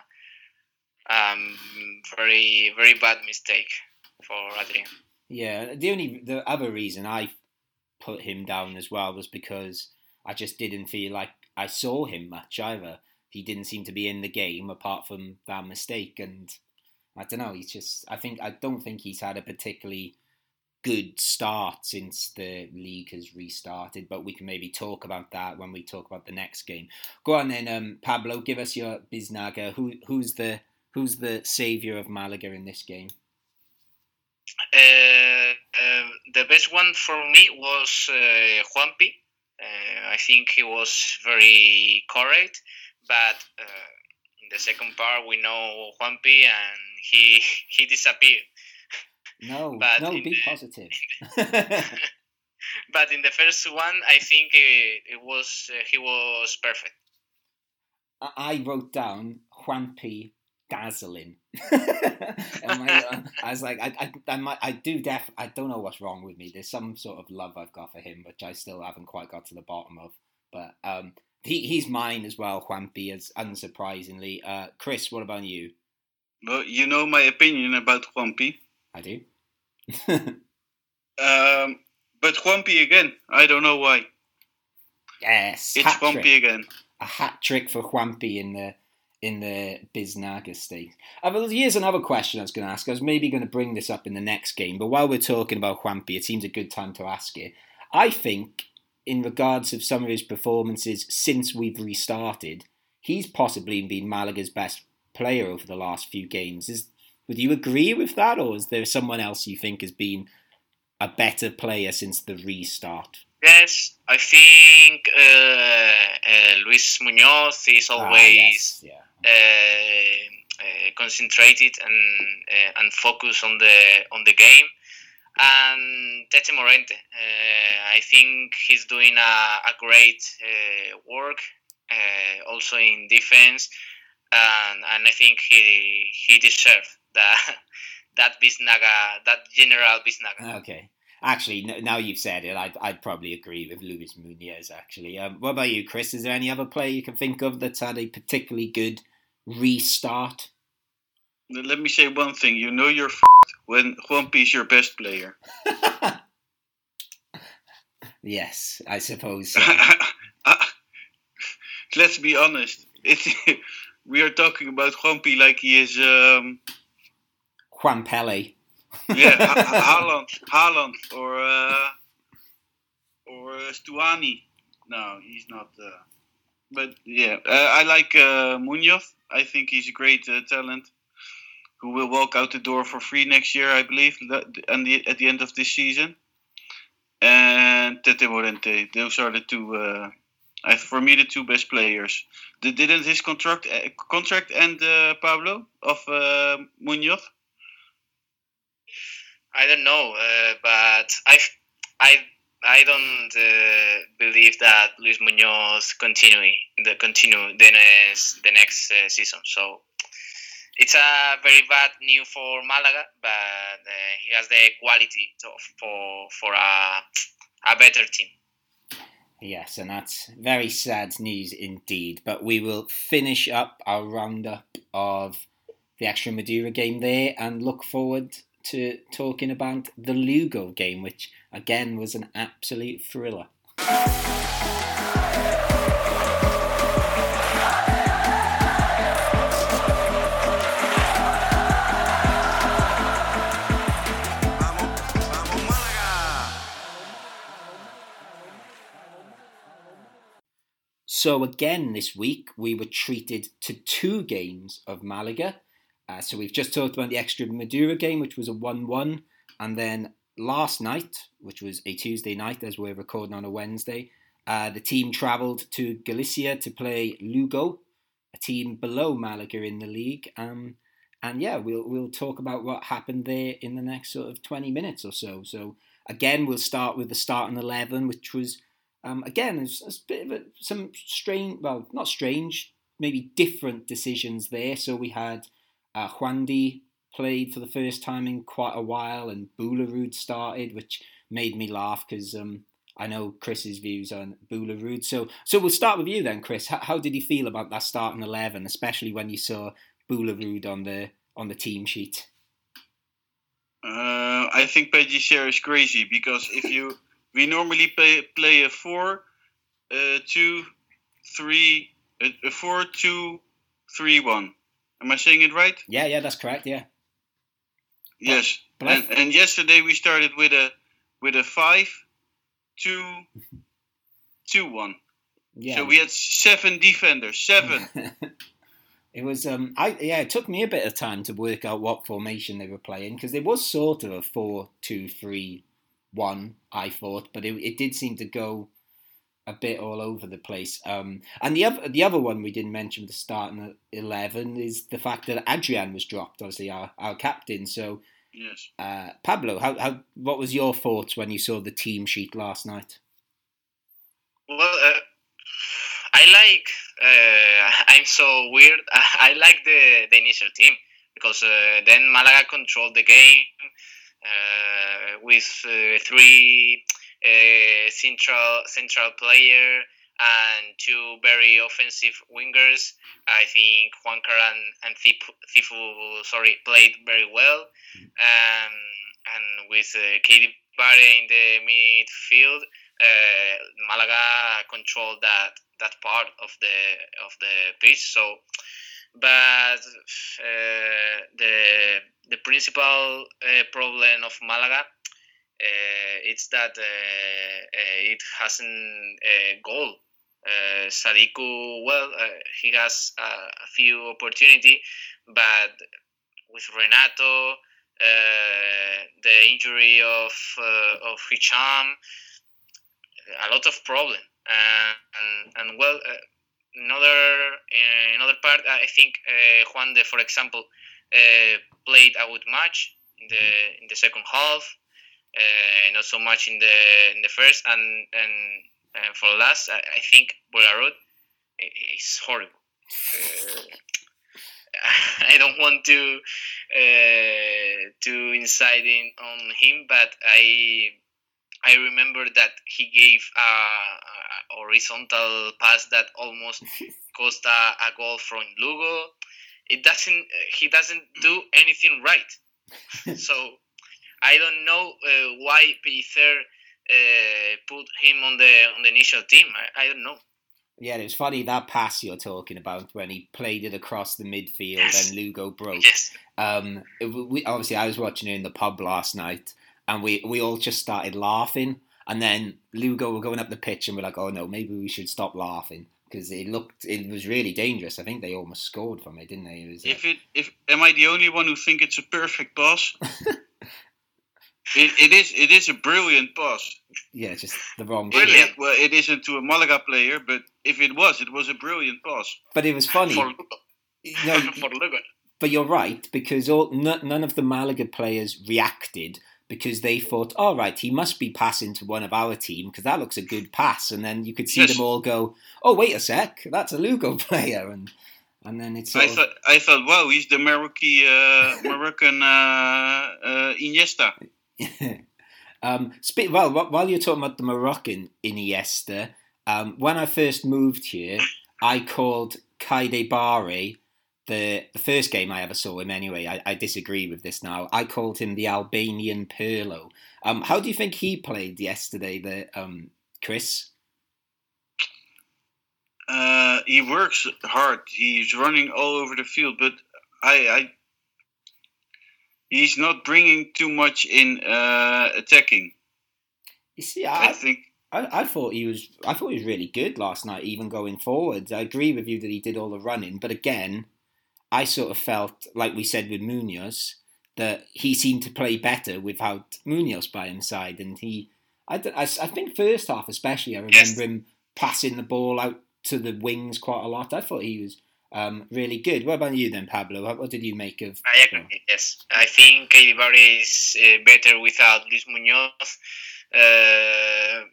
S3: um, very very bad mistake for Adrian.
S1: Yeah, the only the other reason I put him down as well was because I just didn't feel like I saw him much either. He didn't seem to be in the game apart from that mistake, and I don't know. He's just. I think I don't think he's had a particularly good start since the league has restarted, but we can maybe talk about that when we talk about the next game. Go on then, um, Pablo. Give us your Biznaga. Who who's the who's the savior of Malaga in this game?
S3: Uh, uh, the best one for me was uh, Juanpi. Uh, I think he was very correct, but uh, in the second part we know Juanpi and he [LAUGHS] he disappeared.
S1: No, but no, be the, positive. [LAUGHS]
S3: but in the first one, I think it, it was uh, he was perfect.
S1: I wrote down Juanpi dazzling. [LAUGHS] I, [LAUGHS] I, was like, I, I, I, might, I do def, I don't know what's wrong with me. There's some sort of love I've got for him, which I still haven't quite got to the bottom of. But um, he, he's mine as well, Juanpi, as unsurprisingly. Uh, Chris, what about you?
S2: Well, you know my opinion about Juanpi.
S1: I do. [LAUGHS]
S2: um, but Juanpi again, I don't know why.
S1: Yes,
S2: it's Juanpi again.
S1: A hat trick for Juanpi in the in the Biznaga state. Uh, here's another question I was going to ask. I was maybe going to bring this up in the next game, but while we're talking about Juanpi, it seems a good time to ask it. I think, in regards of some of his performances since we've restarted, he's possibly been Malaga's best player over the last few games. Is would you agree with that, or is there someone else you think has been a better player since the restart?
S3: Yes, I think uh, uh, Luis Munoz is always ah, yes. yeah. Uh, uh, concentrated and uh, and focused on the on the game. And Tete Morente, I think he's doing a, a great work, also in defense, and, and I think he he deserves that [LAUGHS] that Biznaga, that general Biznaga.
S1: Okay. Actually, now you've said it, I'd, I'd probably agree with Luis Munoz. Actually, um, what about you, Chris? Is there any other player you can think of that's had a particularly good restart?
S2: Let me say one thing. You know you're f- when Juanpi is your best player. [LAUGHS]
S1: yes, I suppose. So. [LAUGHS]
S2: Let's be honest. we are talking about Juanpi like he is um,
S1: Juan Pele
S2: yeah, [LAUGHS] Haaland, Haaland, or uh, or uh, Stuani. No, he's not. Uh, but yeah, uh, I like uh, Munoz. I think he's a great uh, talent who will walk out the door for free next year, I believe, and the, at the end of this season. And Tete Morente. Those are the two. Uh, I, for me, the two best players. The, didn't his contract uh, contract end, uh, Pablo of uh, Munoz?
S3: I don't know, uh, but I, I, I don't uh, believe that Luis Munoz continue the continue the next the next uh, season. So it's a very bad news for Malaga, but uh, he has the quality to, for for a a better team.
S1: Yes, and that's very sad news indeed. But we will finish up our roundup of the extra Extremadura game there and look forward to talking about the Lugo game, which again was an absolute thriller. So again this week we were treated to two games of Malaga. Uh, so we've just talked about the Extremadura game, which was a 1-1, and then last night, which was a Tuesday night as we're recording on a Wednesday, uh, the team travelled to Galicia to play Lugo, a team below Malaga in the league. Um, and yeah, we'll we'll talk about what happened there in the next sort of 20 minutes or so. So again, we'll start with the starting 11, which was um, again, it's, it's, a bit of a, some strange, well, not strange, maybe different decisions there. So we had uh, Juandi played for the first time in quite a while, and Boulahroud started, which made me laugh because um, I know Chris's views on Boulahroud. So, so we'll start with you then, Chris. How, how did you feel about that starting eleven, especially when you saw Boulahroud on the on the team sheet?
S2: Uh, I think Pellicer is crazy because if you [LAUGHS] we normally play, play a 4 uh, 2 3 a, a 4 2 3 1 am i saying it right
S1: yeah yeah that's correct yeah
S2: yes but, and, and yesterday we started with a with a 5 2 [LAUGHS] 2 1 yeah. So we had seven defenders, seven. [LAUGHS]
S1: it was um I yeah, it took me a bit of time to work out what formation they were playing because it was sort of a four two three one, I thought, but it, it did seem to go a bit all over the place. Um, and the other the other one we didn't mention the starting eleven is the fact that Adrian was dropped, obviously our, our captain. So,
S2: yes,
S1: uh, Pablo, how, how what was your thoughts when you saw the team sheet last night?
S3: Well, uh, I like. Uh, [LAUGHS] I'm so weird. [LAUGHS] I like the the initial team because uh, then Malaga controlled the game. Uh, with uh, three uh, central central player and two very offensive wingers. I think Juan and, and Cifu, sorry, played very well. Um, and with uh, Keidi Bare in the midfield, uh, Malaga controlled that that part of the of the pitch. So but uh, the the principal uh, problem of Malaga uh, is that it hasn't a goal. Uh, Sadiku, well, he has a few opportunity, but with Renato, the injury of of Hicham, a lot of problem. and, and well, another uh, another part, I think uh, Juandi, for example, uh, played a good match in the in the second half. Not so much in the in the first, and and, and for last, I, I think Boulahroud is horrible. [LAUGHS] I don't want to uh, to incite in on him, but I I remember that he gave a, a horizontal pass that almost [LAUGHS] cost a, a, goal from Lugo. It doesn't. He doesn't do anything right. [LAUGHS] so I don't know uh, why Pellicer uh, put him on the on the initial team. I, I don't know.
S1: Yeah, it's funny that pass you're talking about when he played it across the midfield yes. and Lugo broke.
S3: Yes.
S1: Um, it, we, obviously, I was watching it in the pub last night, and we we all just started laughing. And then Lugo were going up the pitch, and we're like, "Oh no, maybe we should stop laughing." Because it looked, it was really dangerous. I think they almost scored from it, didn't they? It was,
S2: if it, if am I the only one who think it's a perfect pass? [LAUGHS] It, it is it is a brilliant pass.
S1: Yeah, just the wrong.
S2: Brilliant. Well, it isn't to a Malaga player, but if it was, it was a brilliant pass.
S1: But it was funny.
S3: For, no, [LAUGHS] for
S1: But you're right because all none of the Malaga players reacted because they thought, all right, he must be passing to one of our team because that looks a good pass. And then you could see yes. them all go, oh, wait a sec, that's a Lugo [LAUGHS] player. And and then it's.
S2: I of... thought, I thought, wow, he's the Moroccan, uh, Moroccan uh, uh, Iniesta. [LAUGHS]
S1: um, well, while you're talking about the Moroccan Iniesta, Um, when I first moved here, I called Keidi Bare the the first game I ever saw him anyway. I, I disagree with this now. I called him the Albanian Pirlo. Um, how do you think he played yesterday, the um, Chris?
S2: Uh, he works hard. He's running all over the field, but I, I he's not bringing too much in uh, attacking.
S1: You see, I, I think I, I, thought he was. I thought he was really good last night, even going forwards. I agree with you that he did all the running, but again, I sort of felt like we said with Munoz that he seemed to play better without Munoz by his side, and he. I, I, I think first half especially, I remember yes. him passing the ball out to the wings quite a lot. I thought he was um, really good. What about you then, Pablo? What, what did you make of?
S3: I agree. Yes, I think Bare is uh, better without Luis Munoz uh,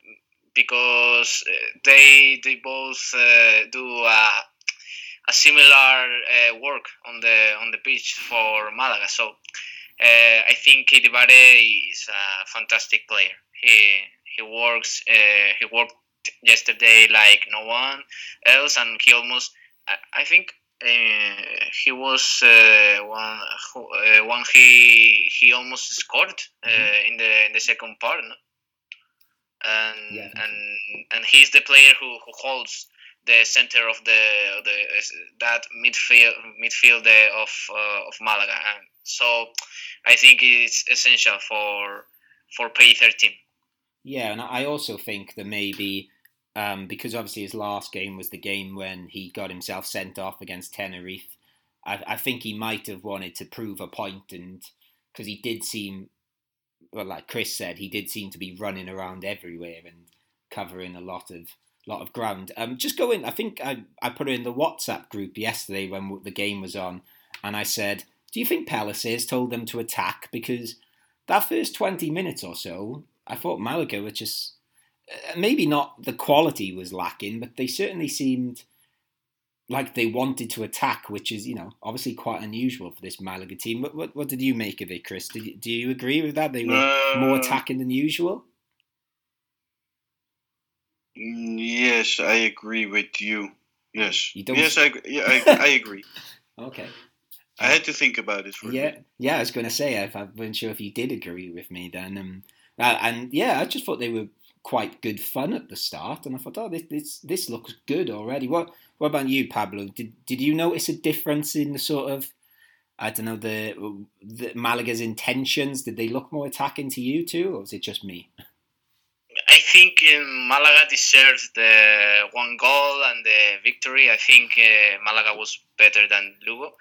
S3: because uh, they they both uh, do a, a similar uh, work on the on the pitch for Malaga. So uh, I think Bare is a fantastic player. He he works he worked yesterday like no one else, and he almost I, I think uh, he was uh, one uh, one he he almost scored uh, mm-hmm. in the in the second part, no? and yeah. and and he's the player who, who holds the center of the the that midfield midfield of uh, of Malaga, and so I think it's essential for for P thirteen.
S1: Yeah, and I also think that maybe um, because obviously his last game was the game when he got himself sent off against Tenerife. I, I think he might have wanted to prove a point, and because he did seem, well, like Chris said, he did seem to be running around everywhere and covering a lot of lot of ground. Um, just go in. I think I I put it in the WhatsApp group yesterday when the game was on, and I said, "Do you think Pellicer's told them to attack?" Because that first twenty minutes or so, I thought Malaga were just maybe not the quality was lacking, but they certainly seemed like they wanted to attack, which is, you know, obviously quite unusual for this Malaga team. What, what, what did you make of it, Chris? Did do you agree with that? They were uh, more attacking than usual?
S2: Mm, yes, I agree with you. Yes. You yes, I, yeah, I, [LAUGHS] I agree.
S1: okay.
S2: I had to think about it for
S1: yeah, yeah. I was going to say I wasn't sure if you did agree with me then. Um, uh, and yeah, I just thought they were quite good fun at the start, and I thought, oh, this this, this looks good already. What what about you, Pablo? Did did you notice a difference in the sort of I don't know the, the Malaga's intentions? Did they look more attacking to you too, or was it just me?
S3: I think Malaga deserves the one goal and the victory. I think uh, Malaga was better than Lugo,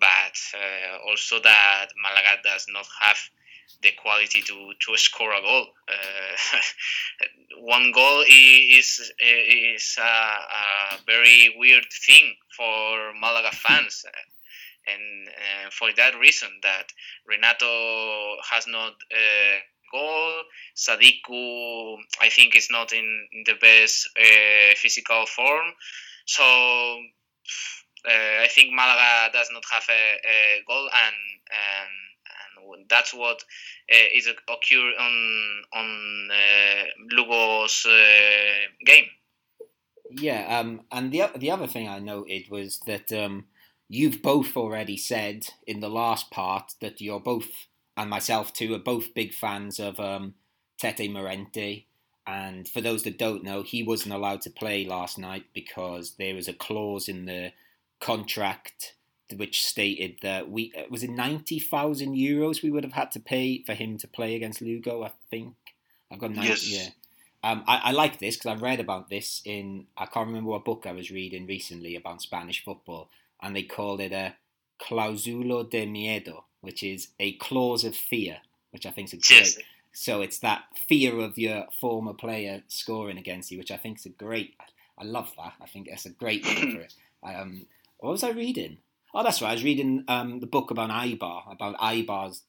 S3: but uh, also that Malaga does not have the quality to, to score a goal. Uh, [LAUGHS] one goal is is a, a, very weird thing for Malaga fans, and uh, for that reason that Renato has not. Uh, goal. Sadiku, I think, is not in, in the best uh, physical form. So uh, I think Malaga does not have a, a goal, and, and that's what uh, is occur on on uh, Lugo's uh, game.
S1: Yeah, um, and the the other thing I noted was that um, you've both already said in the last part that you're both and myself too are both big fans of um, Tete Morente. And for those that don't know, he wasn't allowed to play last night because there was a clause in the contract which stated that we uh, was it ninety thousand euros we would have had to pay for him to play against Lugo. I think I've got 90, yes. Yeah, um, I, I like this because I've read about this in I can't remember what book I was reading recently about Spanish football, and they called it a clausulo de miedo, which is a clause of fear, which I think is a great. Yes. So it's that fear of your former player scoring against you, which I think is a great. I love that. I think that's a great name for it. [CLEARS THROAT] Um, what was I reading? Oh, that's right. I was reading um, the book about Eibar, about Eibar's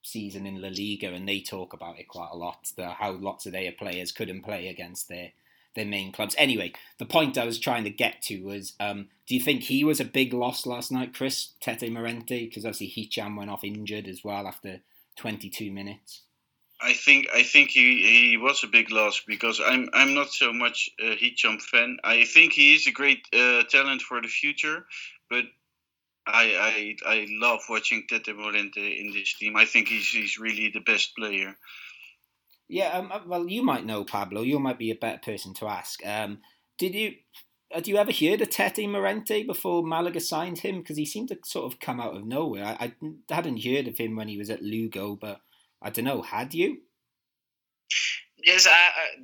S1: season in La Liga, and they talk about it quite a lot. The, how lots of their players couldn't play against their their main clubs. Anyway, the point I was trying to get to was: um, Do you think he was a big loss last night, Chris Tete Morente? Because obviously Hicham went off injured as well after 22 minutes.
S2: I think I think he, he was a big loss because I'm I'm not so much a Hicham fan. I think he is a great uh, talent for the future, but I I, I love watching Tete Morente in this team. I think he's he's really the best player.
S1: Yeah, um, uh, well, you might know Pablo. You might be a better person to ask. Um, did you had you ever heard of Tete Morente before Malaga signed him? Because he seemed to sort of come out of nowhere. I, I hadn't heard of him when he was at Lugo, but I don't know. Had you?
S3: Yes, uh,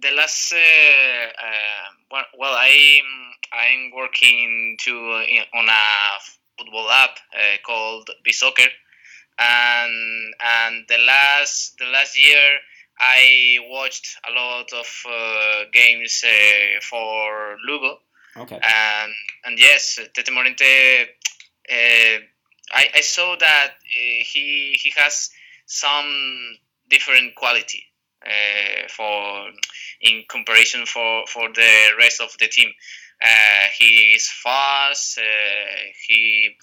S3: the last uh, uh, well, I'm I'm working to uh, on a football app uh, called Soccer, and and the last the last year I watched a lot of uh, games for Lugo.
S1: Okay.
S3: And and yes, Tete Morente. I, I saw that he he has some different quality uh, for in comparison for, for the rest of the team. Uh, he is fast. Uh, he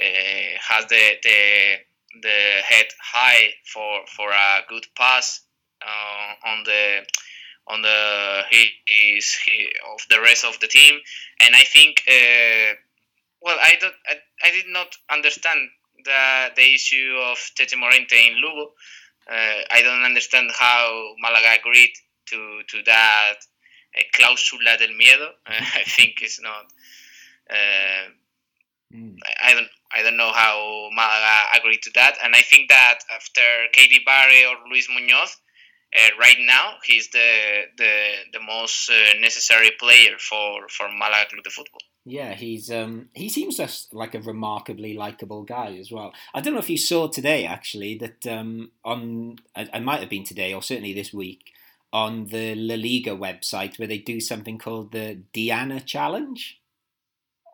S3: uh, has the, the the head high for for a good pass uh, on the on the he is he, of the rest of the team, and I think uh, well I don't I, I did not understand the, the issue of Tete Morente in Lugo. Uh, I don't understand how Malaga agreed to, to that uh, cláusula del miedo. [LAUGHS] I think it's not. Uh, mm. I, don't. I don't know how Malaga agreed to that, and I think that after Keidi Bare or Luis Muñoz, uh, right now he's the the the most uh, necessary player for for Malaga Club de Football.
S1: Yeah, he's um he seems just like a remarkably likable guy as well. I don't know if you saw today actually that um on I, I might have been today or certainly this week on the La Liga website where they do something called the Diana Challenge.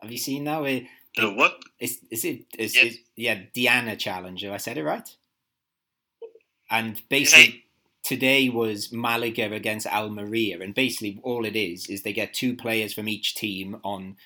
S1: Have you seen that? Where
S2: the what?
S1: Is is it? Is, yes. yeah, Diana Challenge. Have I said it right? And basically, today was Malaga against Almeria, and basically all it is is they get two players from each team on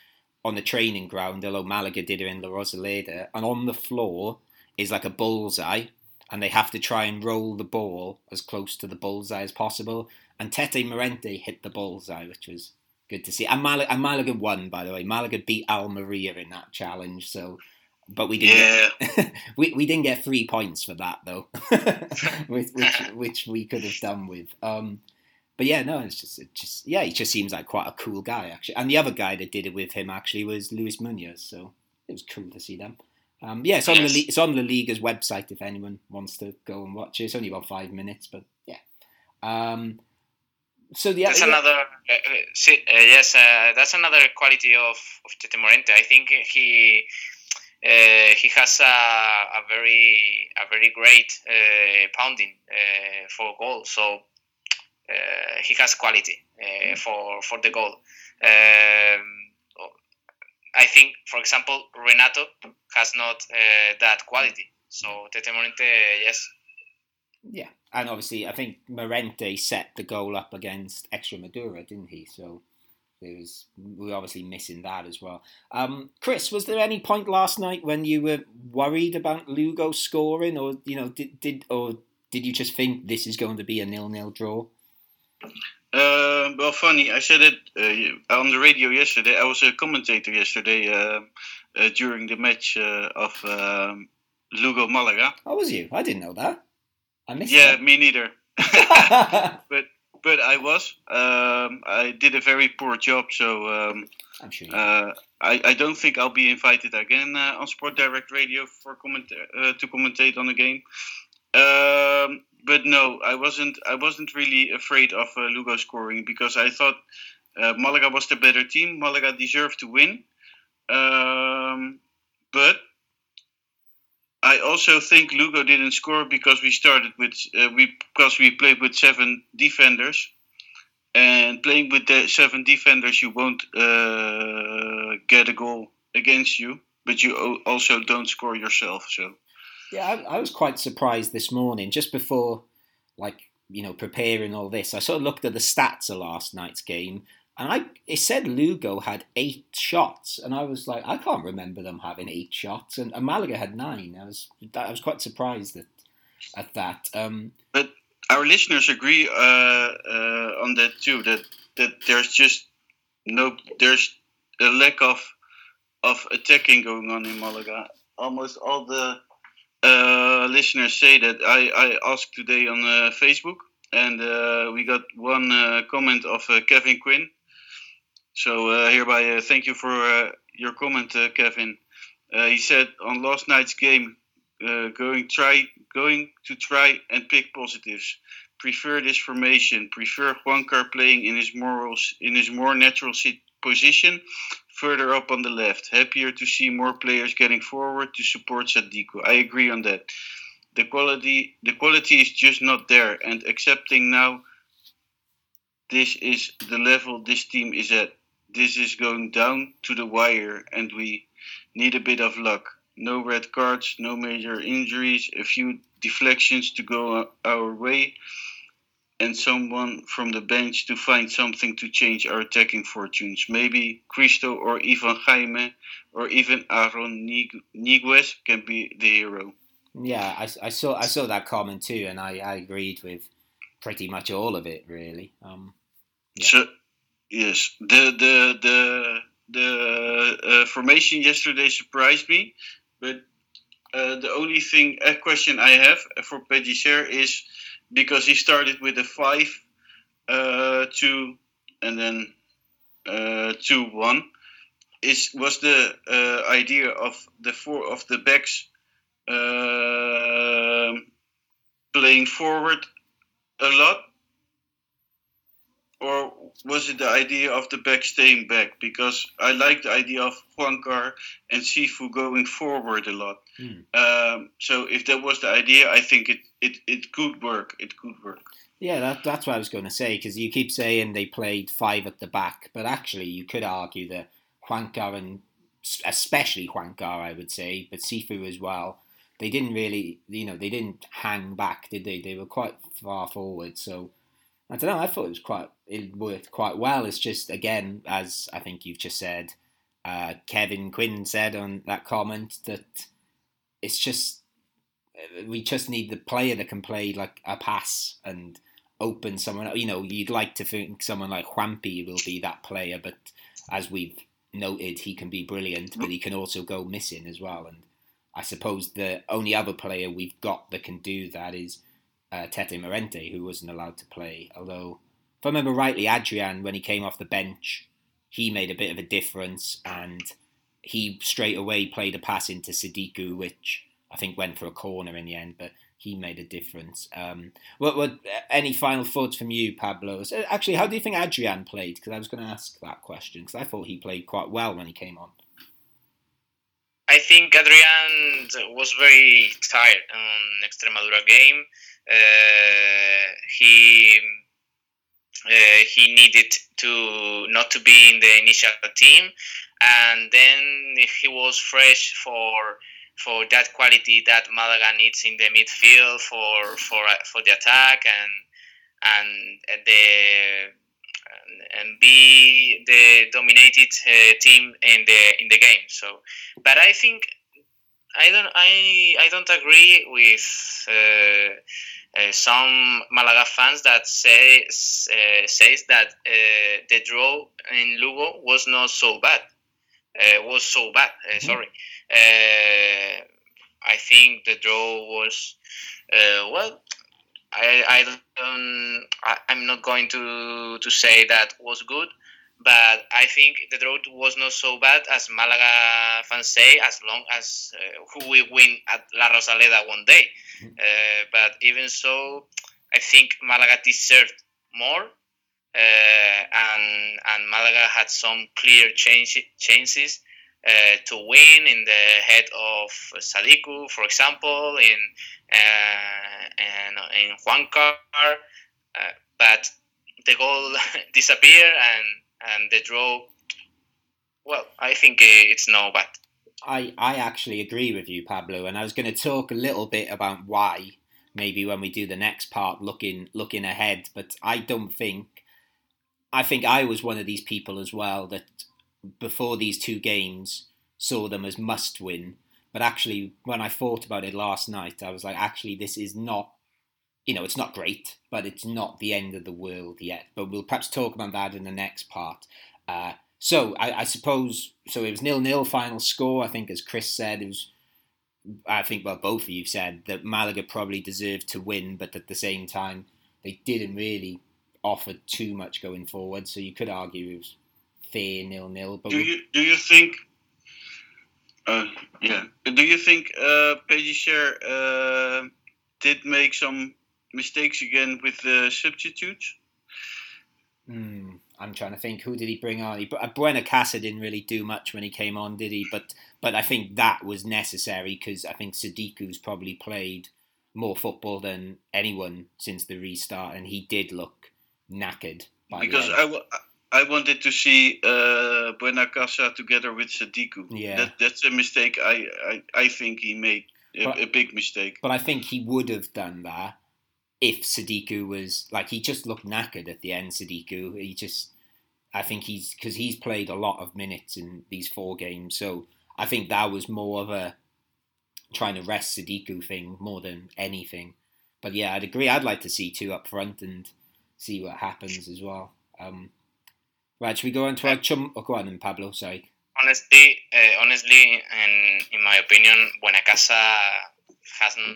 S1: on the training ground, although Malaga did it in La Rosaleda, and on the floor is like a bullseye, and they have to try and roll the ball as close to the bullseye as possible. And Tete Morente hit the bullseye, which was good to see. And Malaga, and Malaga won, by the way. Malaga beat Almeria in that challenge, so but we didn't.
S2: Yeah.
S1: Get, [LAUGHS] we we didn't get three points for that though, [LAUGHS] which, which, [LAUGHS] which we could have done with. Um, but yeah, no, it's just, it just yeah, he just seems like quite a cool guy actually. And the other guy that did it with him actually was Luis Munoz, so it was cool to see them. Um, yeah, it's on yes. the it's on the Liga's website if anyone wants to go and watch it. It's only about five minutes, but yeah. Um, so the
S3: that's
S1: yeah.
S3: another uh, uh see, uh, yes, uh, that's another quality of of Tete Morente. I think he. Uh, he has a, a, very a very great uh, pounding for goal, so uh, he has quality uh, for for the goal. Um, I think, for example, Renato has not uh, that quality. So Tete Morente, yes.
S1: Yeah, and obviously, I think Morente set the goal up against Extremadura, didn't he? So there was we are obviously missing that as well. Um, Chris, was there any point last night when you were worried about Lugo scoring, or you know, did did or did you just think this is going to be a nil-nil draw?
S2: Uh, well, funny. I said it uh, on the radio yesterday. I was a commentator yesterday uh, uh during the match uh, of um, Lugo Malaga.
S1: How was you? I didn't know that. I missed.
S2: Yeah,
S1: that.
S2: me neither. [LAUGHS] but but I was. Um, I did a very poor job, so um,
S1: I'm sure.
S2: Uh, I, I don't think I'll be invited again on Sport Direct Radio for comment to commentate on the game. Um, but no, I wasn't. I wasn't really afraid of uh, Lugo scoring because I thought uh, Malaga was the better team. Malaga deserved to win, um, but I also think Lugo didn't score because we started with uh, we because we played with seven defenders, and playing with the seven defenders, you won't uh, get a goal against you, but you also don't score yourself. So.
S1: Yeah, I, I, was quite surprised this morning, just before, like you know, preparing all this. I sort of looked at the stats of last night's game, and I it said Lugo had eight shots, and I was like, I can't remember them having eight shots, and, and Malaga had nine. I was I was quite surprised at at that. Um,
S2: but our listeners agree uh, uh, on that too. That that there's just no there's a lack of of attacking going on in Malaga. Almost all the uh, listeners say that. I, I asked today on uh, Facebook, and uh, we got one uh, comment of uh, Kevin Quinn. So hereby, thank you for your comment, Kevin. he said on last night's game, going try going to try and pick positives. Prefer this formation. Prefer Juankar playing in his morals in his more natural position further up on the left. Happier to see more players getting forward to support Sadiku. I agree on that. The quality the quality is just not there and accepting now this is the level this team is at. This is going down to the wire and we need a bit of luck. No red cards, no major injuries, a few deflections to go our way and someone from the bench to find something to change our attacking fortunes. Maybe Cristo or Ivan Jaime or even Aaron Niguez can be the hero.
S1: Yeah, I, I saw I saw that comment too, and I, I agreed with pretty much all of it. Really. Um,
S2: yeah. So yes, the the the the uh, formation yesterday surprised me, but uh, the only thing a question I have for Pellicer is because he started with a five, uh, two, and then uh, two one. Is was the uh, idea of the four of the backs uh, playing forward a lot, or was it the idea of the back staying back? Because I like the idea of Juankar and Cifu going forward a lot. Mm. Um, so if that was the idea, I think it, it, it could work. It could work.
S1: Yeah, that, that's what I was going to say because you keep saying they played five at the back, but actually you could argue that Juankar and especially Juankar, I would say, but Cifu as well, they didn't really, you know, they didn't hang back, did they? They were quite far forward. So I don't know. I thought it was quite, it worked quite well. It's just again, as I think you've just said, uh, Kevin Quinn said on that comment that it's just we just need the player that can play like a pass and open someone. You know, you'd like to think someone like Juanpi will be that player, but as we've noted, he can be brilliant, but he can also go missing as well. And I suppose the only other player we've got that can do that is uh, Tete Morente, who wasn't allowed to play. Although, if I remember rightly, Adrian, when he came off the bench, he made a bit of a difference and he straight away played a pass into Sadiku, which I think went for a corner in the end, but he made a difference. Um, what, what, any final thoughts from you, Pablo? Actually, how do you think Adrian played? Because I was going to ask that question because I thought he played quite well when he came on.
S3: I think Adrian was very tired on Extremadura game. Uh, he uh, he needed to not to be in the initial team, and then he was fresh for for that quality that Malaga needs in the midfield for for for the attack and and the and be the dominated uh, team in the in the game. So, but I think I don't I I don't agree with uh, uh, some Malaga fans that say uh, says that uh, the draw in Lugo was not so bad. Uh, was so bad. Mm-hmm. Sorry. I think the draw was well. I, I don't I, I'm not going to to say that was good, but I think the draw was not so bad as Malaga fans say, as long as uh, who will win at La Rosaleda one day. Mm-hmm. Uh, but even so, I think Malaga deserved more, uh, and and Malaga had some clear change, chances uh, to win in the head of Sadiku, for example, in uh, and in Juankar, uh, but the goal [LAUGHS] disappeared and and the draw. Well, I think it's no bad.
S1: I, I actually agree with you, Pablo, and I was going to talk a little bit about why maybe when we do the next part, looking looking ahead. But I don't think. I think I was one of these people as well that before these two games saw them as must win. But actually, when I thought about it last night, I was like, actually, this is not you know, it's not great, but it's not the end of the world yet. But we'll perhaps talk about that in the next part. Uh, so I, I, suppose so. It was nil nil final score. I think, as Chris said, it was. I think well, both of you said that Malaga probably deserved to win, but at the same time, they didn't really offer too much going forward. So you could argue it was fair nil nil.
S2: But do you do you think? Uh, yeah. Do you think uh, uh, did make some mistakes again with the substitutes?
S1: Hmm. I'm trying to think. Who did he bring on? He, uh, Buenacasa didn't really do much when he came on, did he? But but I think that was necessary because I think Sadiku's probably played more football than anyone since the restart, and he did look knackered.
S2: because I, w- I wanted to see uh, Buenacasa together with Sadiku.
S1: Yeah,
S2: that, that's a mistake. I, I, I think he made a, but, a big mistake.
S1: But I think he would have done that if Sadiku was like he just looked knackered at the end. Sadiku, he just, I think he's because he's played a lot of minutes in these four games, so I think that was more of a trying to rest Sadiku thing more than anything. But yeah, I'd agree. I'd like to see two up front and see what happens as well. Um, right, should we go on to our chum? Oh, go on, then, Pablo. Sorry.
S3: Honestly, uh, honestly, and in my opinion, Buenacasa has no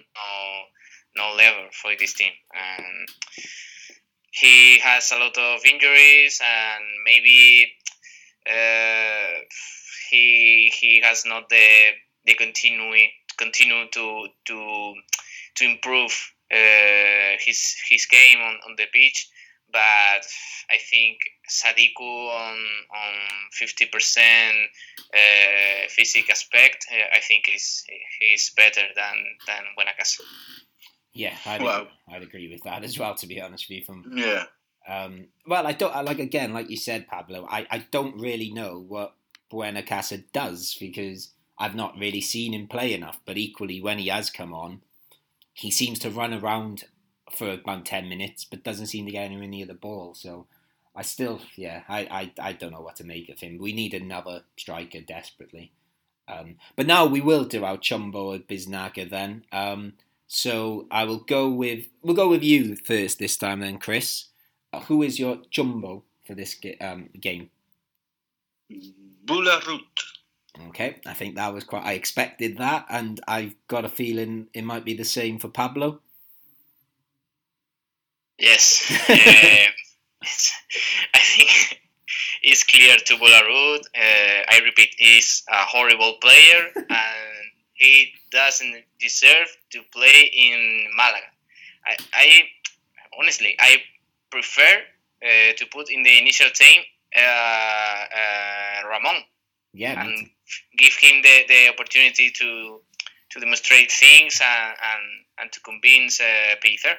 S3: no level for this team, and he has a lot of injuries, and maybe uh, he he has not the the continue continue to to to improve uh, his his game on, on the pitch. But I think Sadiku on on fifty percent uh, physical aspect, uh, I think is he's better than than Buenacasa.
S1: Yeah, I'd, well, agree, I'd agree with that as well. To be honest with you, from
S2: yeah.
S1: Um, well, I don't like again, like you said, Pablo. I, I don't really know what Buenacasa does because I've not really seen him play enough. But equally, when he has come on, he seems to run around for about ten minutes, but doesn't seem to get anywhere near the ball. So I still, yeah, I, I, I don't know what to make of him. We need another striker desperately. Um, but now we will do our Chumbo at Biznaga then. Um, so I will go with we'll go with you first this time then, Chris. Uh, who is your Chumbo for this um, game?
S2: Boulahroud.
S1: Okay, I think that was quite. I expected that, and I've got a feeling it might be the same for Pablo.
S3: Yes, uh, [LAUGHS] [LAUGHS] I think it's clear to Boulahroud. Uh, I repeat, he's a horrible player, [LAUGHS] and he doesn't deserve to play in Malaga. I, I honestly, I prefer uh, to put in the initial team uh, uh, Ramon.
S1: Yeah,
S3: and give him the, the opportunity to to demonstrate things and and, and to convince uh, Peter.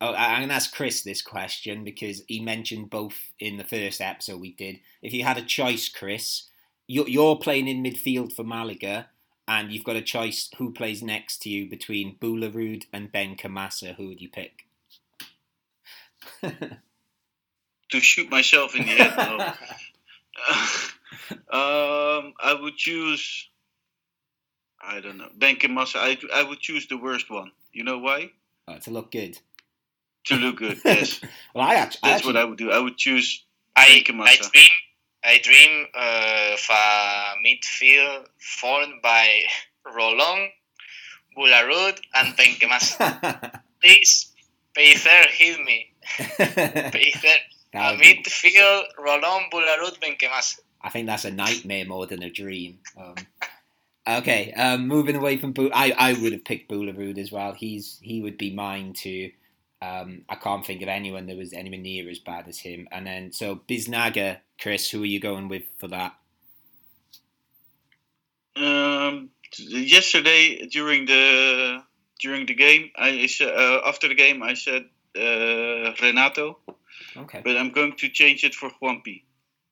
S1: Oh, I'm going to ask Chris this question because he mentioned both in the first episode we did. If you had a choice, Chris, you're, you're playing in midfield for Malaga and you've got a choice who plays next to you between Boulahroud and Benkhemassa. Who would you pick? [LAUGHS]
S2: to shoot myself in the head. No. [LAUGHS] um, I would choose. I don't know. Benkhemassa. I I would choose the worst one. You know why?
S1: Oh, to look good.
S2: To look good. [LAUGHS] Yes.
S1: well, I actually.
S2: That's
S1: I actually,
S2: what I would do. I would choose.
S3: I, I dream I dream of a midfield formed by [LAUGHS] Rolon, Boulahroud, and Benkhemassa. [LAUGHS] Please, Peter, hit me. [LAUGHS] Peter, a midfield, Rolon, Boulahroud, Benkhemassa.
S1: I think that's a nightmare more than a dream. Um, okay, um, moving away from Bou, I, I would have picked Boulahroud as well. He's he would be mine too. Um, I can't think of anyone that was anywhere near as bad as him. And then so Biznaga, Chris, who are you going with for that?
S2: Um, yesterday during the during the game, I uh, after the game I said uh, Renato.
S1: Okay.
S2: But I'm going to change it for Juanpi,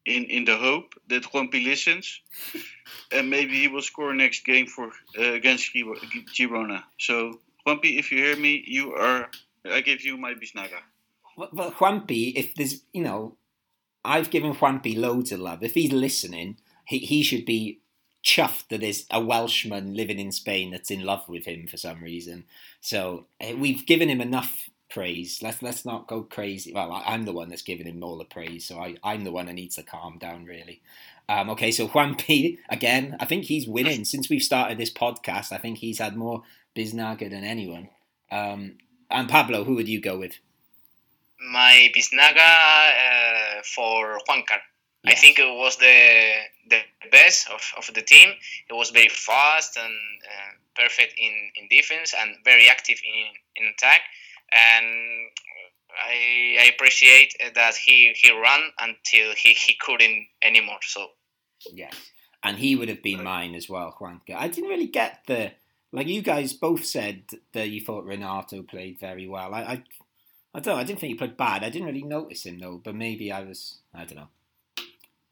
S2: in in the hope that Juanpi listens, [LAUGHS] and maybe he will score next game for uh, against Girona. So Juanpi, if you hear me, you are I give you my Biznaga.
S1: Well, well, Juanpi, if there's, you know, I've given Juanpi loads of love. If he's listening, he, he should be chuffed that there's a Welshman living in Spain that's in love with him for some reason. So eh, we've given him enough praise. Let's let's not go crazy. Well, I, am the one that's giving him all the praise, so I, I'm the one that needs to calm down, really. Um, okay, so Juanpi [LAUGHS] again. I think he's winning since we've started this podcast. I think he's had more Biznaga than anyone. Um, and Pablo, who would you go with?
S3: My Biznaga uh, for Juankar. Yes. I think it was the the best of, of the team. It was very fast and uh, perfect in, in defense and very active in, in attack. And I, I appreciate that he, he ran until he, he couldn't anymore. So
S1: yes, and he would have been mine as well, Juankar. I didn't really get the like you guys both said that you thought Renato played very well. I, I I don't know. I didn't think he played bad. I didn't really notice him though, but maybe I was. I don't know.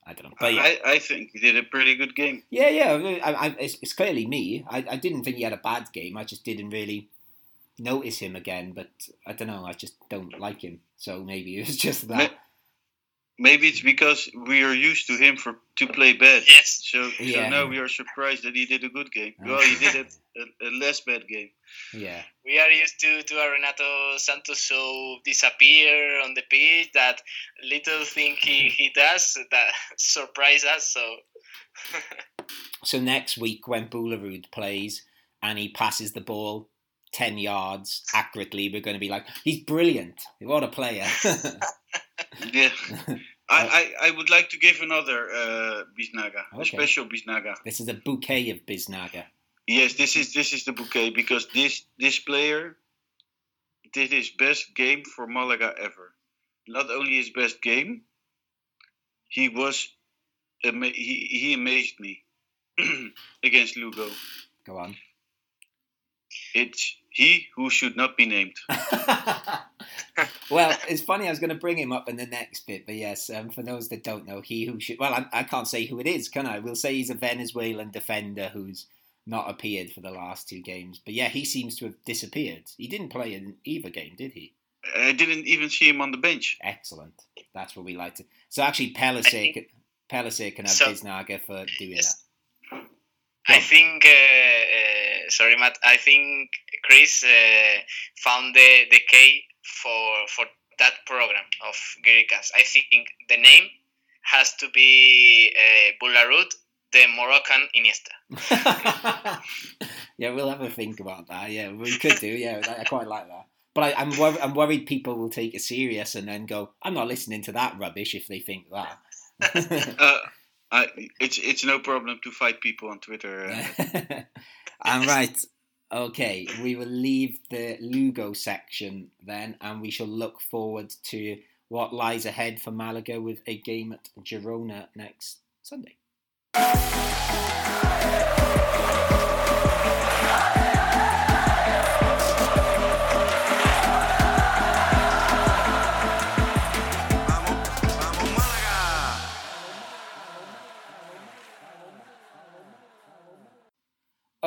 S1: I don't know. But
S2: yeah. I, I think he did a pretty good game.
S1: Yeah, yeah. I, I, it's, it's, clearly me. I, I didn't think he had a bad game. I just didn't really notice him again. But I don't know. I just don't like him. So maybe it was [LAUGHS] just that.
S2: Maybe it's because we are used to him for to play bad.
S3: Yes.
S2: So, yeah. so now we are surprised that he did a good game. Well, he did a, a, less bad game.
S1: Yeah.
S3: We are used to to Renato Santos so disappear on the pitch that little thing he, he does that [LAUGHS] surprise us. So.
S1: so next week when Boulahroud plays and he passes the ball 10 yards accurately, we're going to be like, he's brilliant. What a player. [LAUGHS]
S2: yeah. [LAUGHS] I, I, I, would like to give another uh, Biznaga, okay. a special Biznaga.
S1: This is a bouquet of Biznaga.
S2: Yes, this is this is the bouquet because this this player did his best game for Malaga ever. Not only his best game, he was he he amazed me [CLEARS THROAT] against Lugo.
S1: Go on.
S2: It's he who should not be named. [LAUGHS]
S1: well, it's funny. I was going to bring him up in the next bit, but yes, um, for those that don't know, he who should. Well, I, I, can't say who it is, can I? We'll say he's a Venezuelan defender who's not appeared for the last two games. But yeah, he seems to have disappeared. He didn't play in either game, did he?
S2: I didn't even see him on the bench.
S1: Excellent. That's what we like to. So actually, Pellicer, Pellicer can have so, Biznaga for doing yes. that.
S3: I think, uh, uh, sorry, Matt. I think Chris uh, found the, the key for for that program of Gearicast. I think the name has to be uh, Boulahroud, the Moroccan Iniesta. [LAUGHS]
S1: yeah, we'll have a think about that. Yeah, we could do. Yeah, I quite like that. But I, am wor- I'm worried people will take it serious and then go, "I'm not listening to that rubbish." If they think that. [LAUGHS]
S2: uh, I, it's it's no problem to fight people on Twitter. [LAUGHS]
S1: I'm right. Okay, we will leave the Lugo section then, and we shall look forward to what lies ahead for Malaga with a game at Girona next Sunday.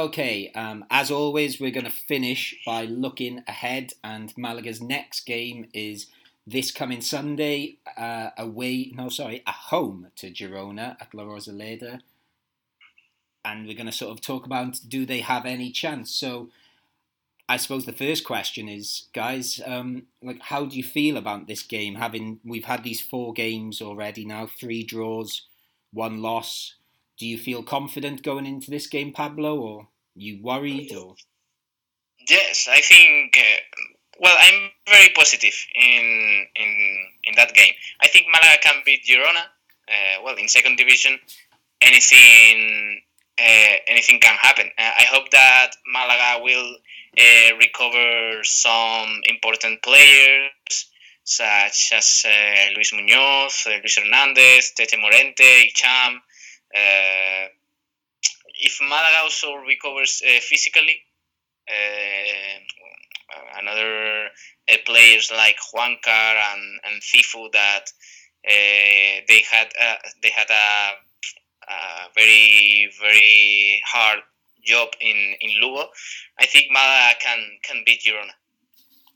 S1: Okay, um, as always, we're going to finish by looking ahead, and Malaga's next game is this coming Sunday, uh, away, no, sorry, at home to Girona at La Rosaleda. And we're going to sort of talk about do they have any chance? So, I suppose the first question is, guys, um, like, how do you feel about this game? Having we've had these four games already now, three draws, one loss do you feel confident going into this game, Pablo, or you worried? Or
S3: yes, I think. Uh, well, I'm very positive in in in that game. I think Malaga can beat Girona. Uh, well, in second division, anything uh, anything can happen. Uh, I hope that Malaga will uh, recover some important players such as uh, Luis Muñoz, Luis Hernandez, Tete Morente, Hicham. Uh, if Malaga also recovers uh, physically, uh, another players like Juankar and, and Cifu that they had they had a, a very very hard job in in Lugo. I think Malaga can can beat Girona.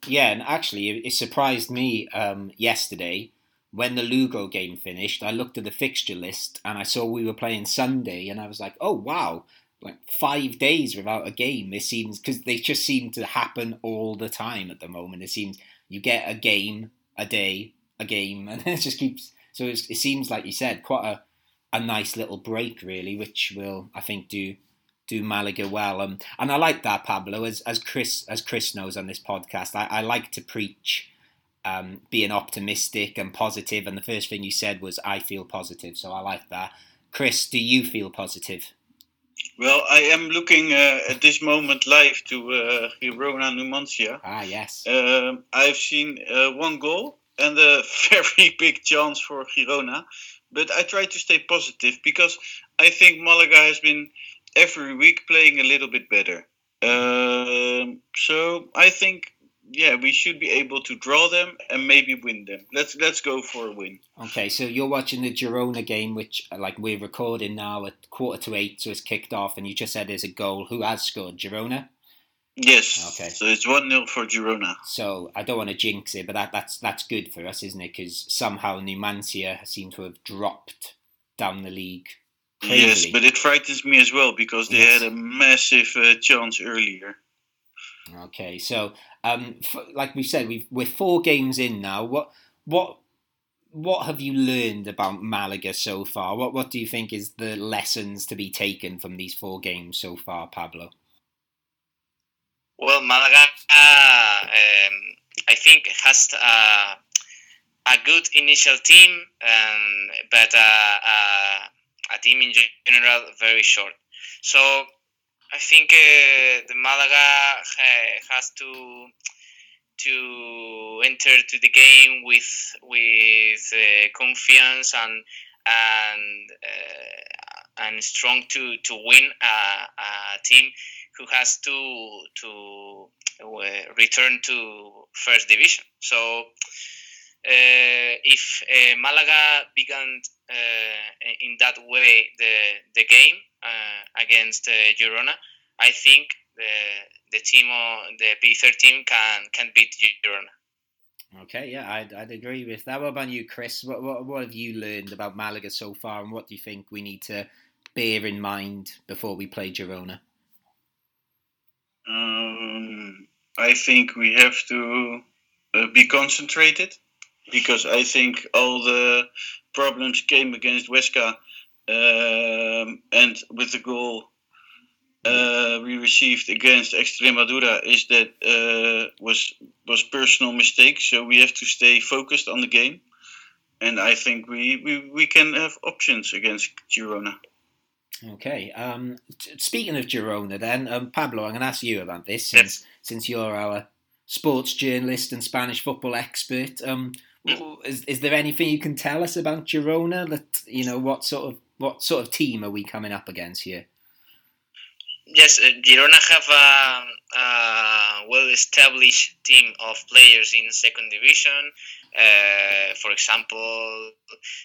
S1: Yeah, and actually, it surprised me um, yesterday when the Lugo game finished, I looked at the fixture list and I saw we were playing Sunday, and I was like, oh wow, like five days without a game. It seems because they just seem to happen all the time at the moment. It seems you get a game a day, a game, [LAUGHS] and it just keeps. So it seems like you said quite a a nice little break, really, which will I think do do Malaga well. Um, and I like that Pablo, as as Chris as Chris knows on this podcast. I, I like to preach um, being optimistic and positive. And the first thing you said was, "I feel positive," so I like that. Chris, do you feel positive?
S2: Well, I am looking uh, at this moment live to uh, Girona Numancia.
S1: Ah, yes.
S2: Uh, I've seen uh, one goal and a [LAUGHS] very big chance for Girona, but I try to stay positive because I think Malaga has been every week playing a little bit better. Um, so I think yeah, we should be able to draw them and maybe win them. Let's let's go for a win.
S1: Okay, so you're watching the Girona game, which like we're recording now at quarter to eight, so it's kicked off, and you just said there's a goal. Who has scored? Girona.
S2: Yes. Okay. So it's one 0 for Girona.
S1: So I don't want to jinx it, but that, that's that's good for us, isn't it? Because somehow Numancia seem to have dropped down the league.
S2: Crazily. Yes, but it frightens me as well because they yes. had a massive uh, chance earlier.
S1: Okay, so um, like we said, we we're four games in now. What what what have you learned about Malaga so far? What what do you think is the lessons to be taken from these four games so far, Pablo?
S3: Well, Malaga, uh, um, I think has uh, a good initial team, um, but uh, uh, a team in general very short. So I think uh, the Malaga has to to enter to the game with with uh, confidence and and uh, and strong to to win a, a, team who has to to uh, return to first division. So uh, if uh, Malaga began in that way the the game uh, against uh, Girona, I think the the team the P13 can can beat Girona.
S1: Okay, yeah, I'd, I'd agree with that. What about you, Chris? What, what what have you learned about Malaga so far, and what do you think we need to bear in mind before we play Girona?
S2: Um, I think we have to uh, be concentrated because I think all the problems came against Huesca um, and with the goal uh, we received against Extremadura is that uh, was was personal mistake. So we have to stay focused on the game, and I think we we, we can have options against Girona.
S1: Okay. Um, speaking of Girona, then um, Pablo, I'm going to ask you about this since yes. since you're our sports journalist and Spanish football expert. Um, is, is there anything you can tell us about Girona? That you know, what sort of what sort of team are we coming up against here?
S3: Yes, uh, Girona have a, a well-established team of players in second division. Uh, for example,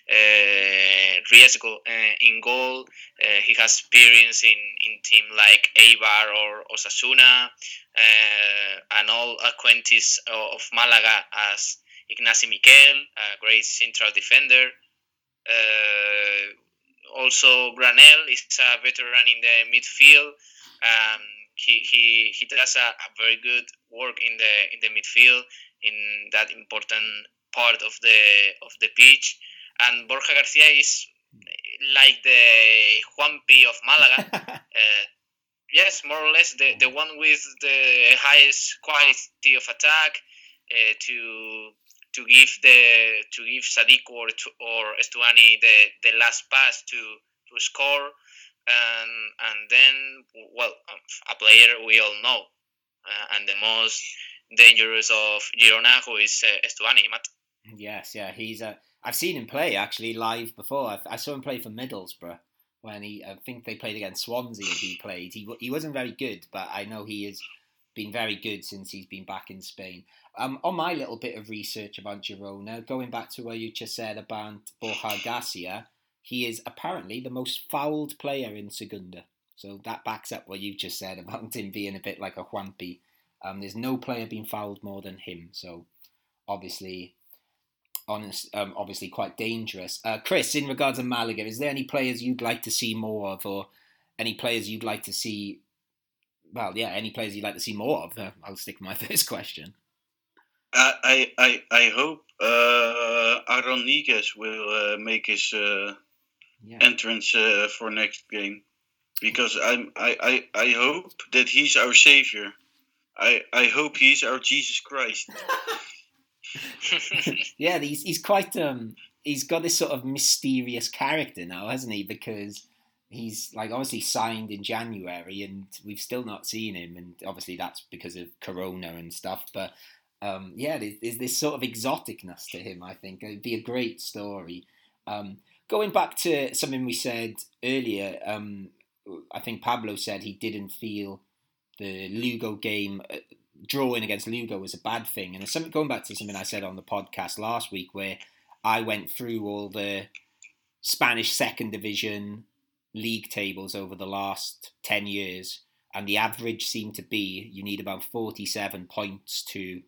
S3: uh, Riesgo uh, in goal. Uh, he has experience in, in team like Eibar or Osasuna, uh, and all acquaintances of Malaga as Ignasi Miquel, a great central defender. Uh, also, Granell is a veteran in the midfield. Um, he, he, he does a, a, very good work in the in the midfield in that important part of the of the pitch. And Borja Garcia is like the Juanpi of Malaga. [LAUGHS] uh, yes, more or less the, the one with the highest quality of attack uh, to to give the to give Sadik or to, or Estuani the, the last pass to to score, and and then well a player we all know, uh, and the most dangerous of Girona who is uh, Estuani, Matt.
S1: Yes, yeah, he's a. I've seen him play actually live before. I, I saw him play for Middlesbrough when he. I think they played against Swansea. and He [SIGHS] played. He he wasn't very good, but I know he has been very good since he's been back in Spain. Um, on my little bit of research about Girona, going back to what you just said about Borja Garcia, he is apparently the most fouled player in Segunda. So that backs up what you just said about [LAUGHS] him being a bit like a Juanpi. Um, there's no player being fouled more than him. So obviously, honest, um, obviously quite dangerous. Uh, Chris, in regards to Malaga, is there any players you'd like to see more of, or any players you'd like to see? Well, yeah, any players you'd like to see more of? Uh, I'll stick to my [LAUGHS] first question.
S2: I I I hope uh, Aaron Niguez will uh, make his uh, yeah. entrance uh, for next game because I'm I, I I hope that he's our savior. I I hope he's our Jesus Christ. [LAUGHS] [LAUGHS]
S1: yeah, he's he's quite um he's got this sort of mysterious character now, hasn't he? Because he's like obviously signed in January and we've still not seen him, and obviously that's because of Corona and stuff. But um, yeah, there's, there's, this sort of exoticness to him. I think it'd be a great story. Um, going back to something we said earlier, um, I think Pablo said he didn't feel the Lugo game uh, drawing against Lugo was a bad thing. And something going back to something I said on the podcast last week, where I went through all the Spanish second division league tables over the last ten years, and the average seemed to be you need about forty-seven points to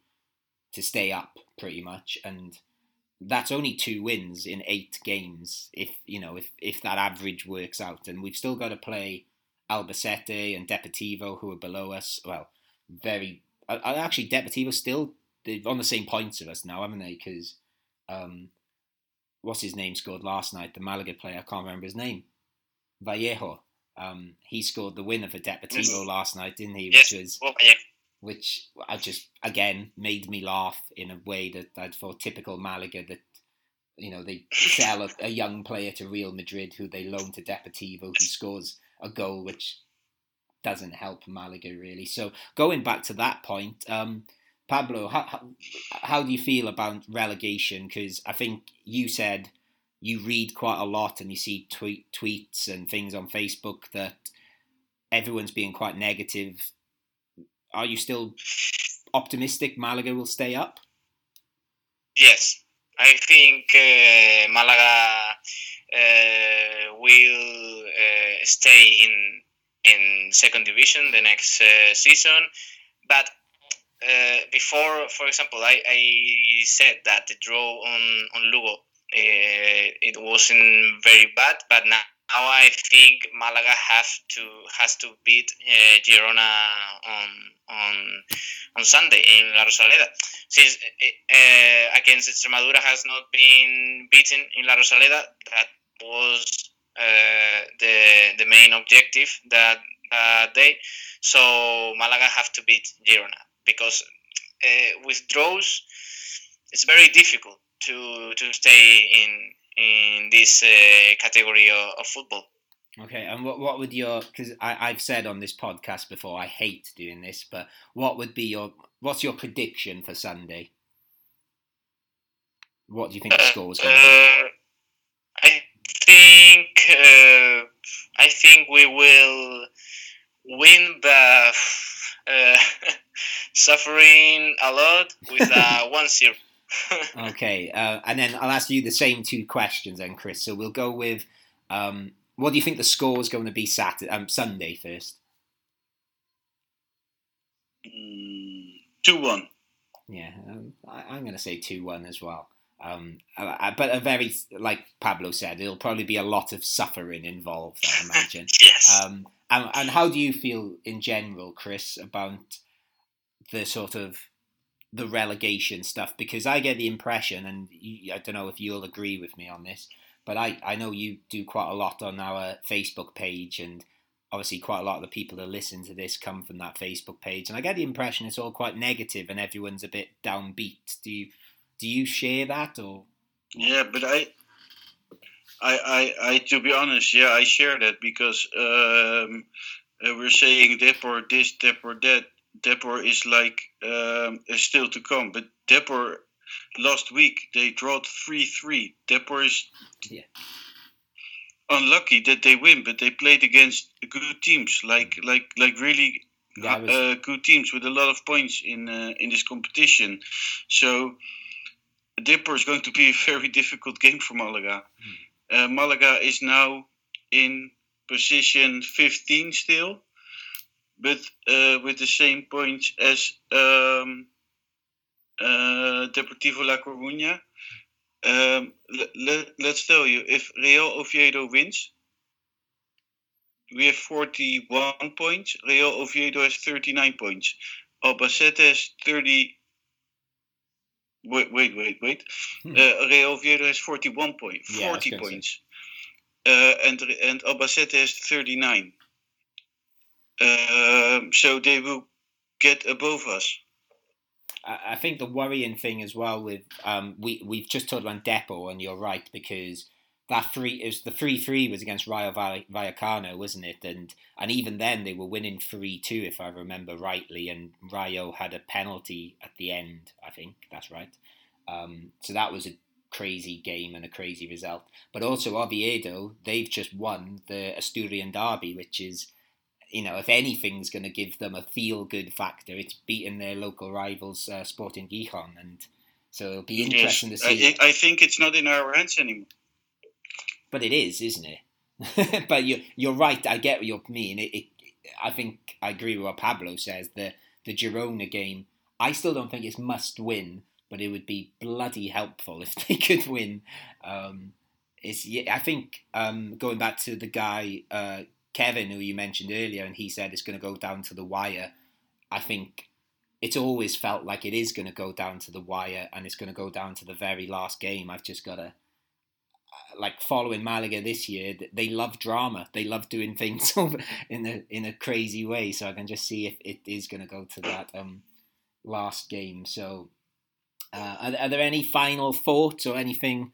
S1: to stay up, pretty much, and that's only two wins in eight games. If you know if if that average works out, and we've still got to play Albacete and Deportivo, who are below us. Well, very I, actually Deportivo still they're on the same points of us now, haven't they? Because um, what's his name scored last night? The Malaga player, I can't remember his name. Vallejo. Um, he scored the winner for Deportivo last night, didn't he?
S3: Which yes. was,
S1: which I just again made me laugh in a way that I thought typical Malaga that you know they sell a, a, young player to Real Madrid who they loan to Deportivo who scores a goal which doesn't help Malaga really. So going back to that point, um, Pablo, how, how, how do you feel about relegation? Because I think you said you read quite a lot and you see tweet, tweets and things on Facebook that everyone's being quite negative. Are you still optimistic Malaga will stay up?
S3: Yes, I think uh, Malaga uh, will uh, stay in in second division the next uh, season. But uh, before, for example, I, I said that the draw on on Lugo uh, it wasn't very bad, but now. Now I think Malaga have to has to beat uh, Girona on on on Sunday in La Rosaleda. Since uh, against Extremadura has not been beaten in La Rosaleda, that was uh, the the main objective that that day. So Malaga have to beat Girona because with draws it's very difficult to to stay in in this uh, category of, of, football.
S1: Okay, and what what would your because I've said on this podcast before I hate doing this, but what would be your what's your prediction for Sunday? What do you think the score is going to be?
S3: I think uh, I think we will win the uh, [LAUGHS] suffering a lot with a one zero.
S1: Okay, uh, and then I'll ask you the same two questions, then, Chris. So we'll go with um, what do you think the score is going to be Saturday, um, Sunday first?
S2: Mm, two one.
S1: Yeah, um, I, am going to say two one as well. Um, but a very, like Pablo said, it'll probably be a lot of suffering involved, I [LAUGHS] imagine.
S3: yes.
S1: Um, and, and how do you feel in general, Chris, about the sort of the relegation stuff? Because I get the impression, and I don't know if you'll agree with me on this, but I, I know you do quite a lot on our Facebook page, and obviously quite a lot of the people that listen to this come from that Facebook page, and I get the impression it's all quite negative and everyone's a bit downbeat. Do you do you share that or?
S2: Yeah, but I, I, I, I to be honest, yeah, I share that because um, we're saying Depor this, Depor that. Depor is like um, still to come, but Depor last week they drawed three three. Depor is yeah. unlucky that they win, but they played against good teams, like like like really was... uh, good teams with a lot of points in uh, in this competition. So Depor is going to be a [LAUGHS] very difficult game for Malaga. Hmm. Uh, Malaga is now in position 15 still, but uh, with the same points as um, uh, Deportivo La Coruña. Um, let, let's tell you, if Real Oviedo wins, we have 41 points. Real Oviedo has 39 points. Albacete has 30. Wait, wait, wait, wait. Hmm. Uh, Real Oviedo has 41 points. 40 yeah, points. Uh, and and Albacete has 39. Um, so they will get above us.
S1: I think the worrying thing as well with um, we we've just talked about Depor, and you're right because that three is the three three was against Rayo Vallecano, wasn't it? And and even then they were winning three two if I remember rightly, and Rayo had a penalty at the end. I think that's right. Um, so that was a crazy game and a crazy result. But also Oviedo, they've just won the Asturian derby, which is you know, if anything's going to give them a feel good factor, it's beating their local rivals, uh, Sporting Gijon. And so it'll be interesting to
S2: see. I, I, think it's not in our hands anymore.
S1: But it is, isn't it? [LAUGHS] but you're, you're right. I get what you mean. It, it, I think I agree with what Pablo says. The, the Girona game, I still don't think it's must win, but it would be bloody helpful [LAUGHS] if they could win. Um, it's, I think um, going back to the guy, uh, Kevin, who you mentioned earlier, and he said it's going to go down to the wire. I think it's always felt like it is going to go down to the wire, and it's going to go down to the very last game. I've just got to uh, like following Malaga this year. They love drama. They love doing [LAUGHS] things in a in a crazy way. So I can just see if it is going to go to that um, last game. So, uh, are, are there any final thoughts or anything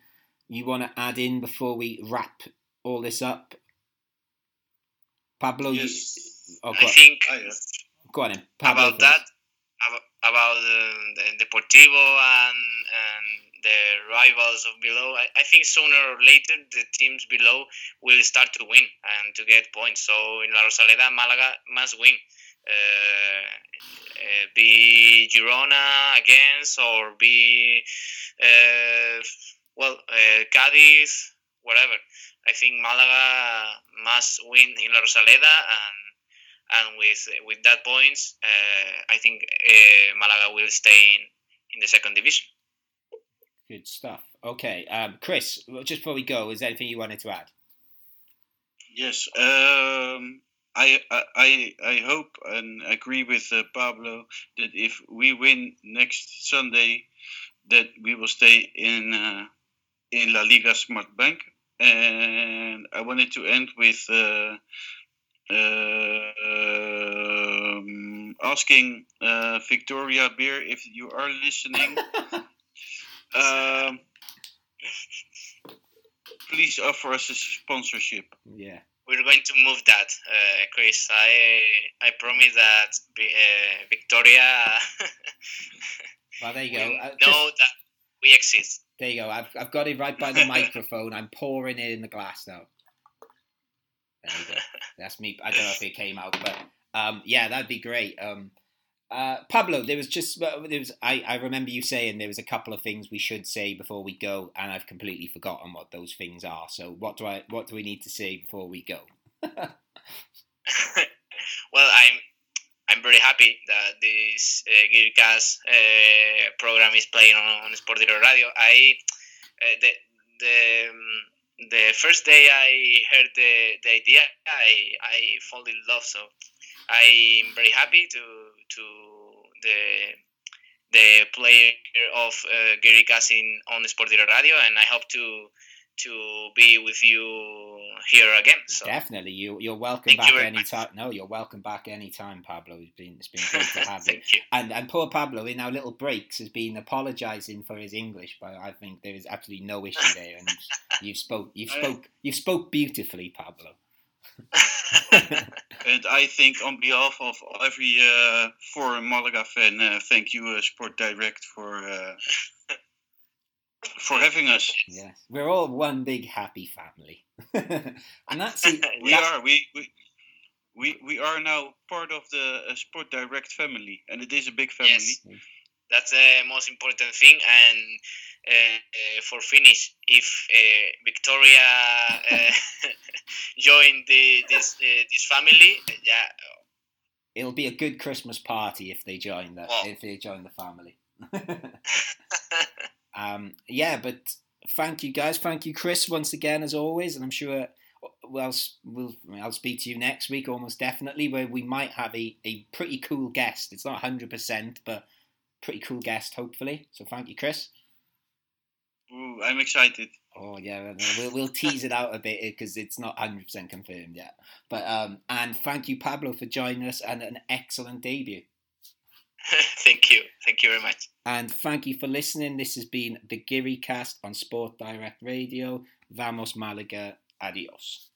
S1: you want to add in before we wrap all this up? Pablo,
S3: yes. you, oh, I think oh,
S1: go on. Then.
S3: Pablo about first. that, about the, the Deportivo and, and the rivals of below. I, I think sooner or later the teams below will start to win and to get points. So in La Rosaleda, Malaga must win. Uh, uh, be Girona against or be uh, well uh, Cadiz, whatever. I think Malaga must win in La Rosaleda, and and with with that points, uh, I think uh, Malaga will stay in, in the second division.
S1: Good stuff. Okay, um, Chris. Just before we go, is there anything you wanted to add?
S2: Yes. Um, I, I I hope and agree with uh, Pablo that if we win next Sunday, that we will stay in uh, in La Liga Smart Bank and I wanted to end with uh, uh, um, asking uh, Victoria Beer if you are listening. [LAUGHS] um, please offer us a sponsorship.
S1: Yeah.
S3: We're going to move that, uh, Chris. I I promise that uh, Victoria. [LAUGHS]
S1: well, there you go.
S3: Uh, know that we exist.
S1: There you go. I've, I've got it right by the microphone. I'm pouring it in the glass now. There you go. That's me. I don't know if it came out, but um, yeah, that'd be great. Um, uh, Pablo, there was just there was I, I remember you saying there was a couple of things we should say before we go, and I've completely forgotten what those things are. So what do I what do we need to say before we go? [LAUGHS] [LAUGHS]
S3: well, I'm I'm very happy that this uh, Gearcast uh, program is playing on, on Sport Radio. I uh, the the um, the first day I heard the, the idea, I I fall in love. So I'm very happy to to the the player of uh, Gary Cassin on Sport Radio, and I hope to to be with you here again. So
S1: definitely, you you're welcome back you anytime. No, you're welcome back anytime, Pablo. It's been it's been [LAUGHS] great to have you. you. And and poor Pablo in our little breaks has been apologising for his English, but I think there is absolutely no issue there. And you've spoke you've [LAUGHS] spoke you've spoke beautifully, Pablo. [LAUGHS]
S2: and I think on behalf of every uh, foreign Malaga fan, uh, thank you, uh, Sport Direct, for uh, for having us.
S1: Yes, we're all one big happy family, [LAUGHS] and that's [LAUGHS]
S2: it. we that's... are. We, we we we are now part of the uh, Sport Direct family, and it is a big family. Yes.
S3: That's the most important thing. And uh, uh, for finish, if uh, Victoria uh, [LAUGHS] join the this uh, this family, yeah,
S1: it'll be a good Christmas party if they join the well, if they join the family. Um, yeah, but thank you guys. Thank you, Chris, once again as always, and I'm sure. Well, we'll I'll speak to you next week, almost definitely, where we might have a, a pretty cool guest. It's not hundred percent, but pretty cool guest, hopefully. So thank you, Chris.
S2: Ooh, I'm excited.
S1: Oh yeah, we'll, we'll tease it out a bit because it's not hundred percent confirmed yet. But um, and thank you, Pablo, for joining us and an excellent debut. [LAUGHS]
S3: thank you, thank you very much.
S1: And thank you for listening. This has been the Geary Cast on Sport Direct Radio. Vamos Malaga. Adios.